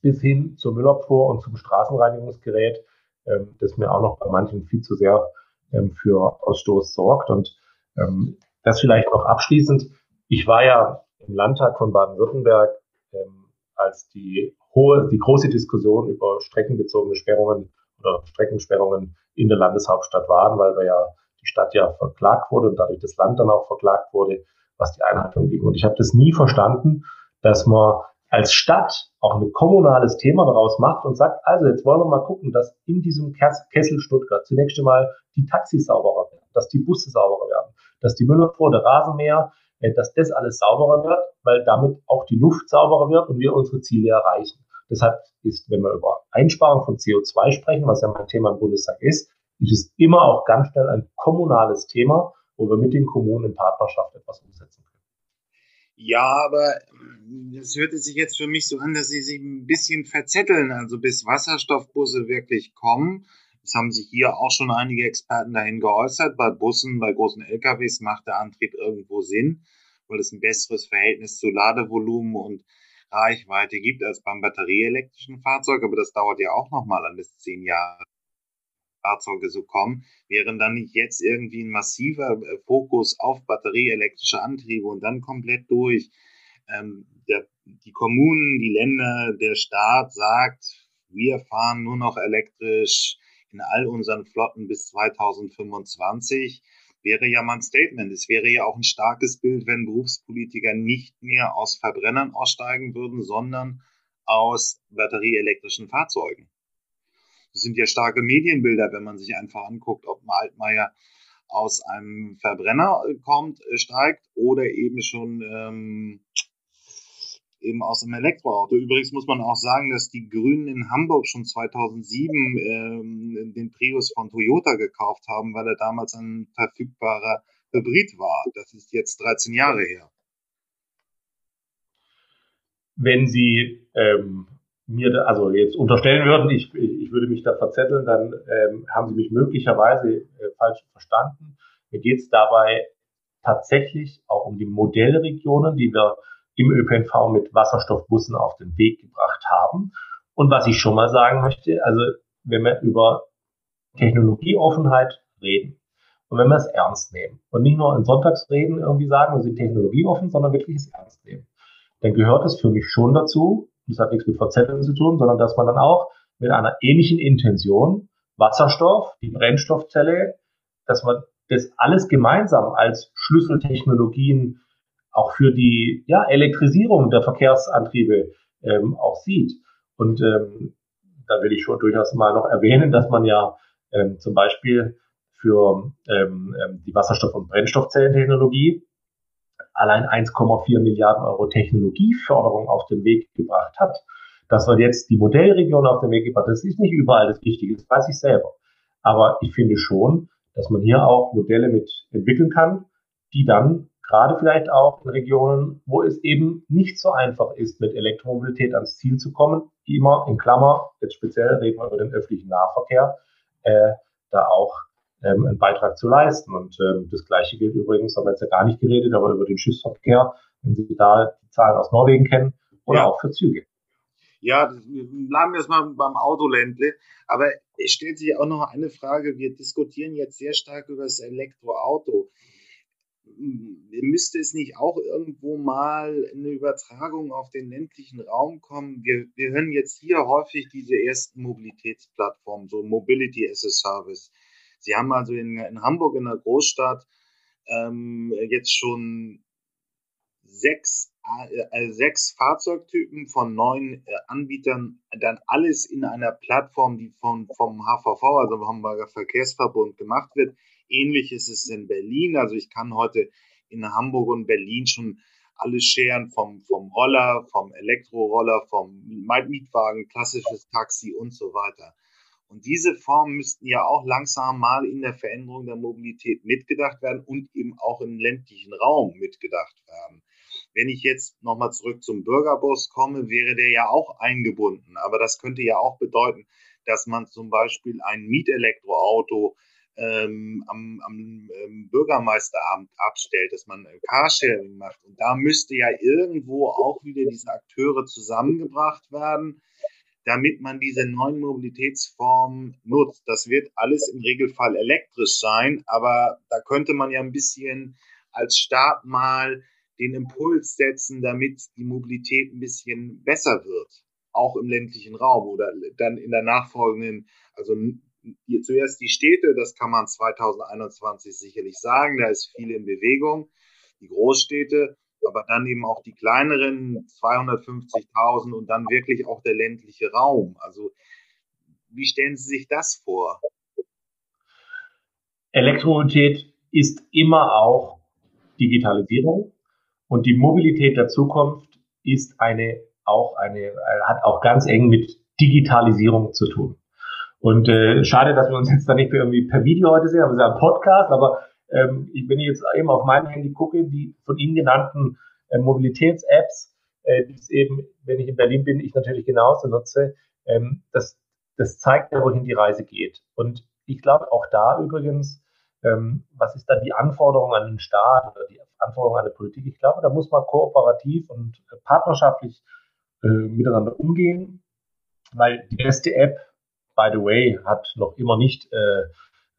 bis hin zur Müllabfuhr und zum Straßenreinigungsgerät, ähm, das mir auch noch bei manchen viel zu sehr ähm, für Ausstoß sorgt. Und ähm, das vielleicht noch abschließend. Ich war ja im Landtag von Baden-Württemberg, ähm, als die hohe, die große Diskussion über streckenbezogene Sperrungen oder Streckensperrungen in der Landeshauptstadt waren, weil wir ja die Stadt ja verklagt wurde und dadurch das Land dann auch verklagt wurde, was die Einhaltung ging. Und ich habe das nie verstanden, dass man als Stadt auch ein kommunales Thema daraus macht und sagt, also jetzt wollen wir mal gucken, dass in diesem Kessel Stuttgart zunächst einmal die Taxis sauberer werden, dass die Busse sauberer werden, dass die Müllabfuhr, der Rasenmäher, äh, dass das alles sauberer wird, weil damit auch die Luft sauberer wird und wir unsere Ziele erreichen. Deshalb ist, wenn wir über Einsparung von CO2 sprechen, was ja mein Thema im Bundestag ist, ist es immer auch ganz schnell ein kommunales Thema, wo wir mit den Kommunen in Partnerschaft etwas umsetzen können. Ja, aber das hörte sich jetzt für mich so an, dass sie sich ein bisschen verzetteln. Also bis Wasserstoffbusse wirklich kommen, das haben sich hier auch schon einige Experten dahin geäußert. Bei Bussen, bei großen LKWs macht der Antrieb irgendwo Sinn, weil es ein besseres Verhältnis zu Ladevolumen und Reichweite gibt als beim batterieelektrischen Fahrzeug. Aber das dauert ja auch nochmal an bis zehn Jahre. Fahrzeuge so kommen, wären dann nicht jetzt irgendwie ein massiver äh, Fokus auf batterieelektrische Antriebe und dann komplett durch. Ähm, der, die Kommunen, die Länder, der Staat sagt, wir fahren nur noch elektrisch in all unseren Flotten bis 2025 wäre ja mal ein Statement. Es wäre ja auch ein starkes Bild, wenn Berufspolitiker nicht mehr aus Verbrennern aussteigen würden, sondern aus batterieelektrischen Fahrzeugen. Das sind ja starke Medienbilder, wenn man sich einfach anguckt, ob ein Altmaier aus einem Verbrenner kommt, äh, steigt oder eben schon ähm, eben aus einem Elektroauto. Übrigens muss man auch sagen, dass die Grünen in Hamburg schon 2007 ähm, den Prius von Toyota gekauft haben, weil er damals ein verfügbarer Hybrid war. Das ist jetzt 13 Jahre her. Wenn Sie ähm, mir, also jetzt unterstellen würden, ich, ich würde mich da verzetteln, dann ähm, haben Sie mich möglicherweise äh, falsch verstanden. Mir geht es dabei tatsächlich auch um die Modellregionen, die wir im ÖPNV mit Wasserstoffbussen auf den Weg gebracht haben. Und was ich schon mal sagen möchte, also wenn wir über Technologieoffenheit reden und wenn wir es ernst nehmen und nicht nur in Sonntagsreden irgendwie sagen, wir sind technologieoffen, sondern wirklich es ernst nehmen, dann gehört es für mich schon dazu, das hat nichts mit Verzetteln zu tun, sondern dass man dann auch mit einer ähnlichen Intention Wasserstoff, die Brennstoffzelle, dass man das alles gemeinsam als Schlüsseltechnologien auch für die ja, Elektrisierung der Verkehrsantriebe ähm, auch sieht. Und ähm, da will ich schon durchaus mal noch erwähnen, dass man ja ähm, zum Beispiel für ähm, ähm die Wasserstoff- und Brennstoffzellentechnologie allein 1,4 Milliarden Euro Technologieförderung auf den Weg gebracht hat. Dass man jetzt die Modellregion auf den Weg gebracht hat, das ist nicht überall das Wichtige, das weiß ich selber. Aber ich finde schon, dass man hier auch Modelle mit entwickeln kann, die dann gerade vielleicht auch in Regionen, wo es eben nicht so einfach ist, mit Elektromobilität ans Ziel zu kommen, immer in Klammer, jetzt speziell reden wir über den öffentlichen Nahverkehr, äh, da auch ähm, einen Beitrag zu leisten. Und ähm, das Gleiche gilt übrigens, haben wir jetzt ja gar nicht geredet, aber über den Schiffsverkehr, wenn Sie da die Zahlen aus Norwegen kennen, oder ja. auch für Züge. Ja, bleiben wir jetzt mal beim Autoländle. Aber es stellt sich auch noch eine Frage. Wir diskutieren jetzt sehr stark über das Elektroauto müsste es nicht auch irgendwo mal eine Übertragung auf den ländlichen Raum kommen? Wir, wir hören jetzt hier häufig diese ersten Mobilitätsplattformen, so Mobility as a Service. Sie haben also in, in Hamburg in der Großstadt ähm, jetzt schon sechs, äh, sechs Fahrzeugtypen von neun äh, Anbietern, dann alles in einer Plattform, die von, vom HVV, also vom Hamburger Verkehrsverbund gemacht wird. Ähnlich ist es in Berlin. Also ich kann heute in Hamburg und Berlin schon alles scheren, vom, vom Roller, vom Elektroroller, vom Mietwagen, klassisches Taxi und so weiter. Und diese Formen müssten ja auch langsam mal in der Veränderung der Mobilität mitgedacht werden und eben auch im ländlichen Raum mitgedacht werden. Wenn ich jetzt nochmal zurück zum Bürgerbus komme, wäre der ja auch eingebunden. Aber das könnte ja auch bedeuten, dass man zum Beispiel ein Mietelektroauto ähm, am, am ähm, Bürgermeisteramt abstellt, dass man Carsharing macht. Und da müsste ja irgendwo auch wieder diese Akteure zusammengebracht werden, damit man diese neuen Mobilitätsformen nutzt. Das wird alles im Regelfall elektrisch sein, aber da könnte man ja ein bisschen als Staat mal den Impuls setzen, damit die Mobilität ein bisschen besser wird, auch im ländlichen Raum oder dann in der nachfolgenden, also hier zuerst die Städte, das kann man 2021 sicherlich sagen, da ist viel in Bewegung. die Großstädte, aber dann eben auch die kleineren 250.000 und dann wirklich auch der ländliche Raum. Also wie stellen Sie sich das vor? Elektromobilität ist immer auch Digitalisierung und die Mobilität der Zukunft ist eine auch eine hat auch ganz eng mit Digitalisierung zu tun. Und äh, schade, dass wir uns jetzt da nicht irgendwie per Video heute sehen, aber es ist ja ein Podcast, aber ähm, wenn ich jetzt eben auf mein Handy gucke, die von Ihnen genannten äh, Mobilitäts-Apps, äh, die es eben, wenn ich in Berlin bin, ich natürlich genauso nutze, ähm, das, das zeigt ja, wohin die Reise geht. Und ich glaube auch da übrigens, ähm, was ist dann die Anforderung an den Staat oder die Anforderung an die Politik? Ich glaube, da muss man kooperativ und äh, partnerschaftlich äh, miteinander umgehen, weil die beste App, by the way, hat noch immer nicht äh,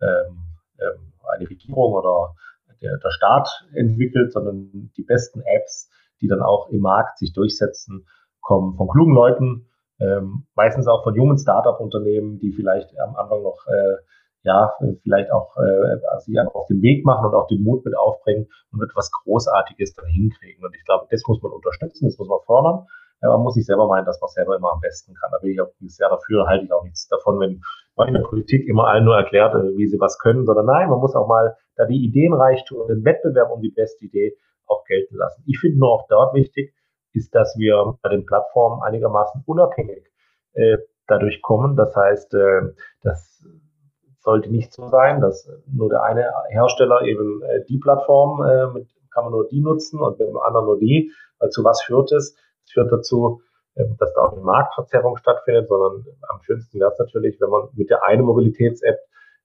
ähm, ähm, eine Regierung oder der, der Staat entwickelt, sondern die besten Apps, die dann auch im Markt sich durchsetzen, kommen von klugen Leuten, ähm, meistens auch von jungen Startup-Unternehmen, die vielleicht am Anfang noch äh, ja, vielleicht auch äh, sich auf den Weg machen und auch den Mut mit aufbringen und etwas Großartiges dann hinkriegen. Und ich glaube, das muss man unterstützen, das muss man fördern. Ja, man muss sich selber meinen, dass man selber immer am besten kann. Da bin ich auch sehr dafür, halte ich auch nichts davon, wenn man in der Politik immer allen nur erklärt, äh, wie sie was können, sondern nein, man muss auch mal da die Ideenreichtum und den Wettbewerb um die beste Idee auch gelten lassen. Ich finde nur auch dort wichtig, ist, dass wir bei den Plattformen einigermaßen unabhängig äh, dadurch kommen. Das heißt, äh, das sollte nicht so sein, dass nur der eine Hersteller eben äh, die Plattform äh, mit, kann man nur die nutzen und mit dem anderen nur die. Zu was führt es? Es führt dazu, dass da auch eine Marktverzerrung stattfindet, sondern am schönsten wäre es natürlich, wenn man mit der einen Mobilitäts-App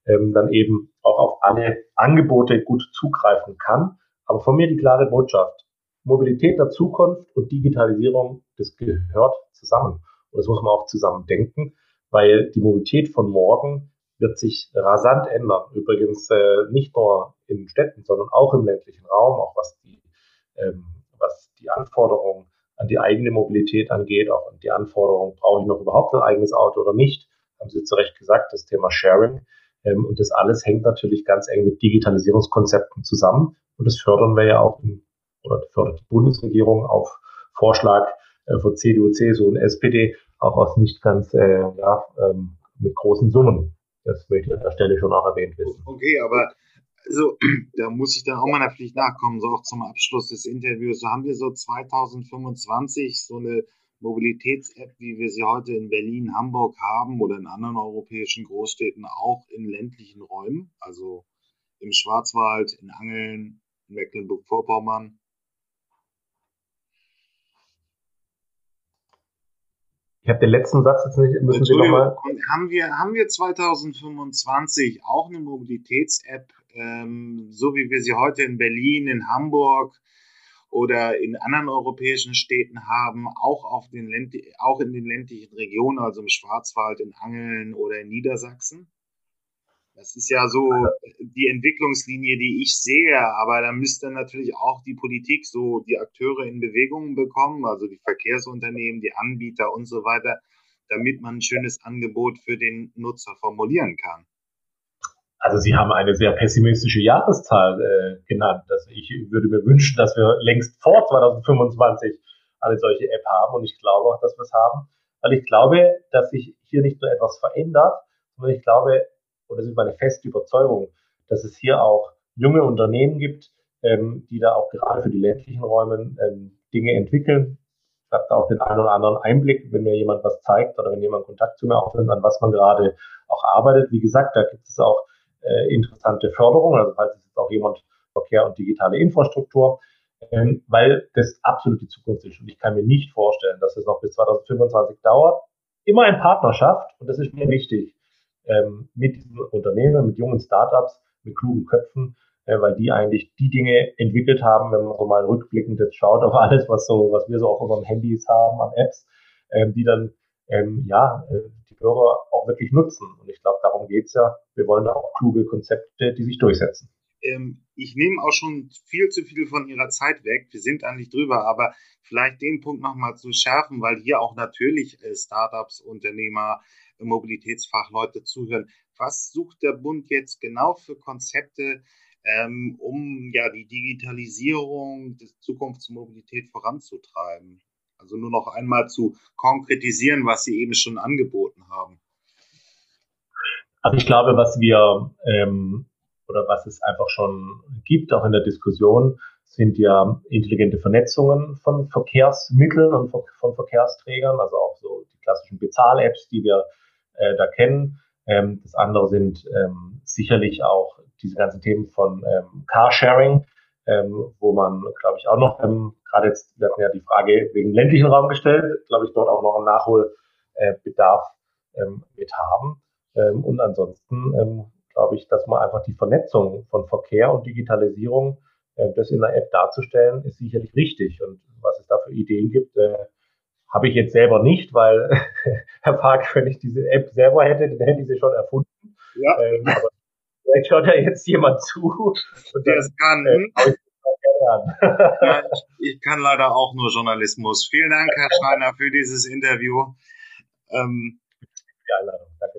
ähm, dann eben auch auf alle Angebote gut zugreifen kann. Aber von mir die klare Botschaft. Mobilität der Zukunft und Digitalisierung, das gehört zusammen. Und das muss man auch zusammen denken, weil die Mobilität von morgen wird sich rasant ändern. Übrigens äh, nicht nur in Städten, sondern auch im ländlichen Raum, auch was die, ähm, was die Anforderungen an die eigene Mobilität angeht, auch an die Anforderungen, brauche ich noch überhaupt ein eigenes Auto oder nicht, haben Sie zu Recht gesagt, das Thema Sharing. Ähm, und das alles hängt natürlich ganz eng mit Digitalisierungskonzepten zusammen. Und das fördern wir ja auch, oder fördert die Bundesregierung auf Vorschlag äh, von CDU, CSU und SPD auch aus nicht ganz äh, ja, ähm, mit großen Summen. Das möchte ich an der Stelle schon auch erwähnt wissen. Okay, aber also, da muss ich dann auch meiner Pflicht nachkommen, so auch zum Abschluss des Interviews. So haben wir so 2025 so eine Mobilitäts-App, wie wir sie heute in Berlin, Hamburg haben oder in anderen europäischen Großstädten, auch in ländlichen Räumen, also im Schwarzwald, in Angeln, in Mecklenburg-Vorpommern. Ich habe den letzten Satz jetzt nicht, müssen Sie nochmal. Haben wir, haben wir 2025 auch eine Mobilitäts-App, ähm, so wie wir sie heute in Berlin, in Hamburg oder in anderen europäischen Städten haben, auch, auf den auch in den ländlichen Regionen, also im Schwarzwald, in Angeln oder in Niedersachsen? Das ist ja so die Entwicklungslinie, die ich sehe, aber da müsste natürlich auch die Politik so die Akteure in Bewegung bekommen, also die Verkehrsunternehmen, die Anbieter und so weiter, damit man ein schönes Angebot für den Nutzer formulieren kann. Also Sie haben eine sehr pessimistische Jahreszahl äh, genannt. Also ich würde mir wünschen, dass wir längst vor 2025 eine solche App haben und ich glaube auch, dass wir es haben, weil ich glaube, dass sich hier nicht nur etwas verändert, sondern ich glaube, und das ist meine feste Überzeugung, dass es hier auch junge Unternehmen gibt, ähm, die da auch gerade für die ländlichen Räume ähm, Dinge entwickeln. Ich habe da auch den einen oder anderen Einblick, wenn mir jemand was zeigt oder wenn jemand Kontakt zu mir aufnimmt, an was man gerade auch arbeitet. Wie gesagt, da gibt es auch äh, interessante Förderung, also falls es jetzt auch jemand Verkehr und digitale Infrastruktur, ähm, weil das absolut die Zukunft ist. Und ich kann mir nicht vorstellen, dass es noch bis 2025 dauert. Immer in Partnerschaft, und das ist mir wichtig, ähm, mit diesen Unternehmen, mit jungen Startups, mit klugen Köpfen, äh, weil die eigentlich die Dinge entwickelt haben, wenn man so mal rückblickend jetzt schaut auf alles, was so, was wir so auf unseren Handys haben, an Apps, ähm, die dann ähm, ja, äh, Bürger auch wirklich nutzen. Und ich glaube, darum geht's ja. Wir wollen da auch kluge Konzepte, die sich durchsetzen. Ähm, ich nehme auch schon viel zu viel von Ihrer Zeit weg. Wir sind eigentlich drüber, aber vielleicht den Punkt nochmal zu schärfen, weil hier auch natürlich äh, Startups, Unternehmer, Mobilitätsfachleute zuhören. Was sucht der Bund jetzt genau für Konzepte, ähm, um ja die Digitalisierung der Zukunftsmobilität voranzutreiben? Also nur noch einmal zu konkretisieren, was Sie eben schon angeboten haben. Also ich glaube, was wir ähm, oder was es einfach schon gibt, auch in der Diskussion, sind ja intelligente Vernetzungen von Verkehrsmitteln und von Verkehrsträgern, also auch so die klassischen Bezahl-Apps, die wir äh, da kennen. Ähm, das andere sind ähm, sicherlich auch diese ganzen Themen von ähm, Carsharing, ähm, wo man, glaube ich, auch noch, ähm, gerade jetzt, wir hatten ja die Frage wegen ländlichen Raum gestellt, glaube ich, dort auch noch einen Nachholbedarf ähm, mit haben. Ähm, und ansonsten ähm, glaube ich, dass man einfach die Vernetzung von Verkehr und Digitalisierung, äh, das in der App darzustellen, ist sicherlich richtig. Und was es da für Ideen gibt, äh, habe ich jetzt selber nicht, weil Herr Park, wenn ich diese App selber hätte, dann hätte ich sie schon erfunden. Ja. Ähm, aber vielleicht hört ja jetzt jemand zu. Und der es kann. Äh, ja, ich, ich, kann leider auch nur Journalismus. Vielen Dank, Herr Schreiner, für dieses Interview. Ähm, die Einladung. Danke.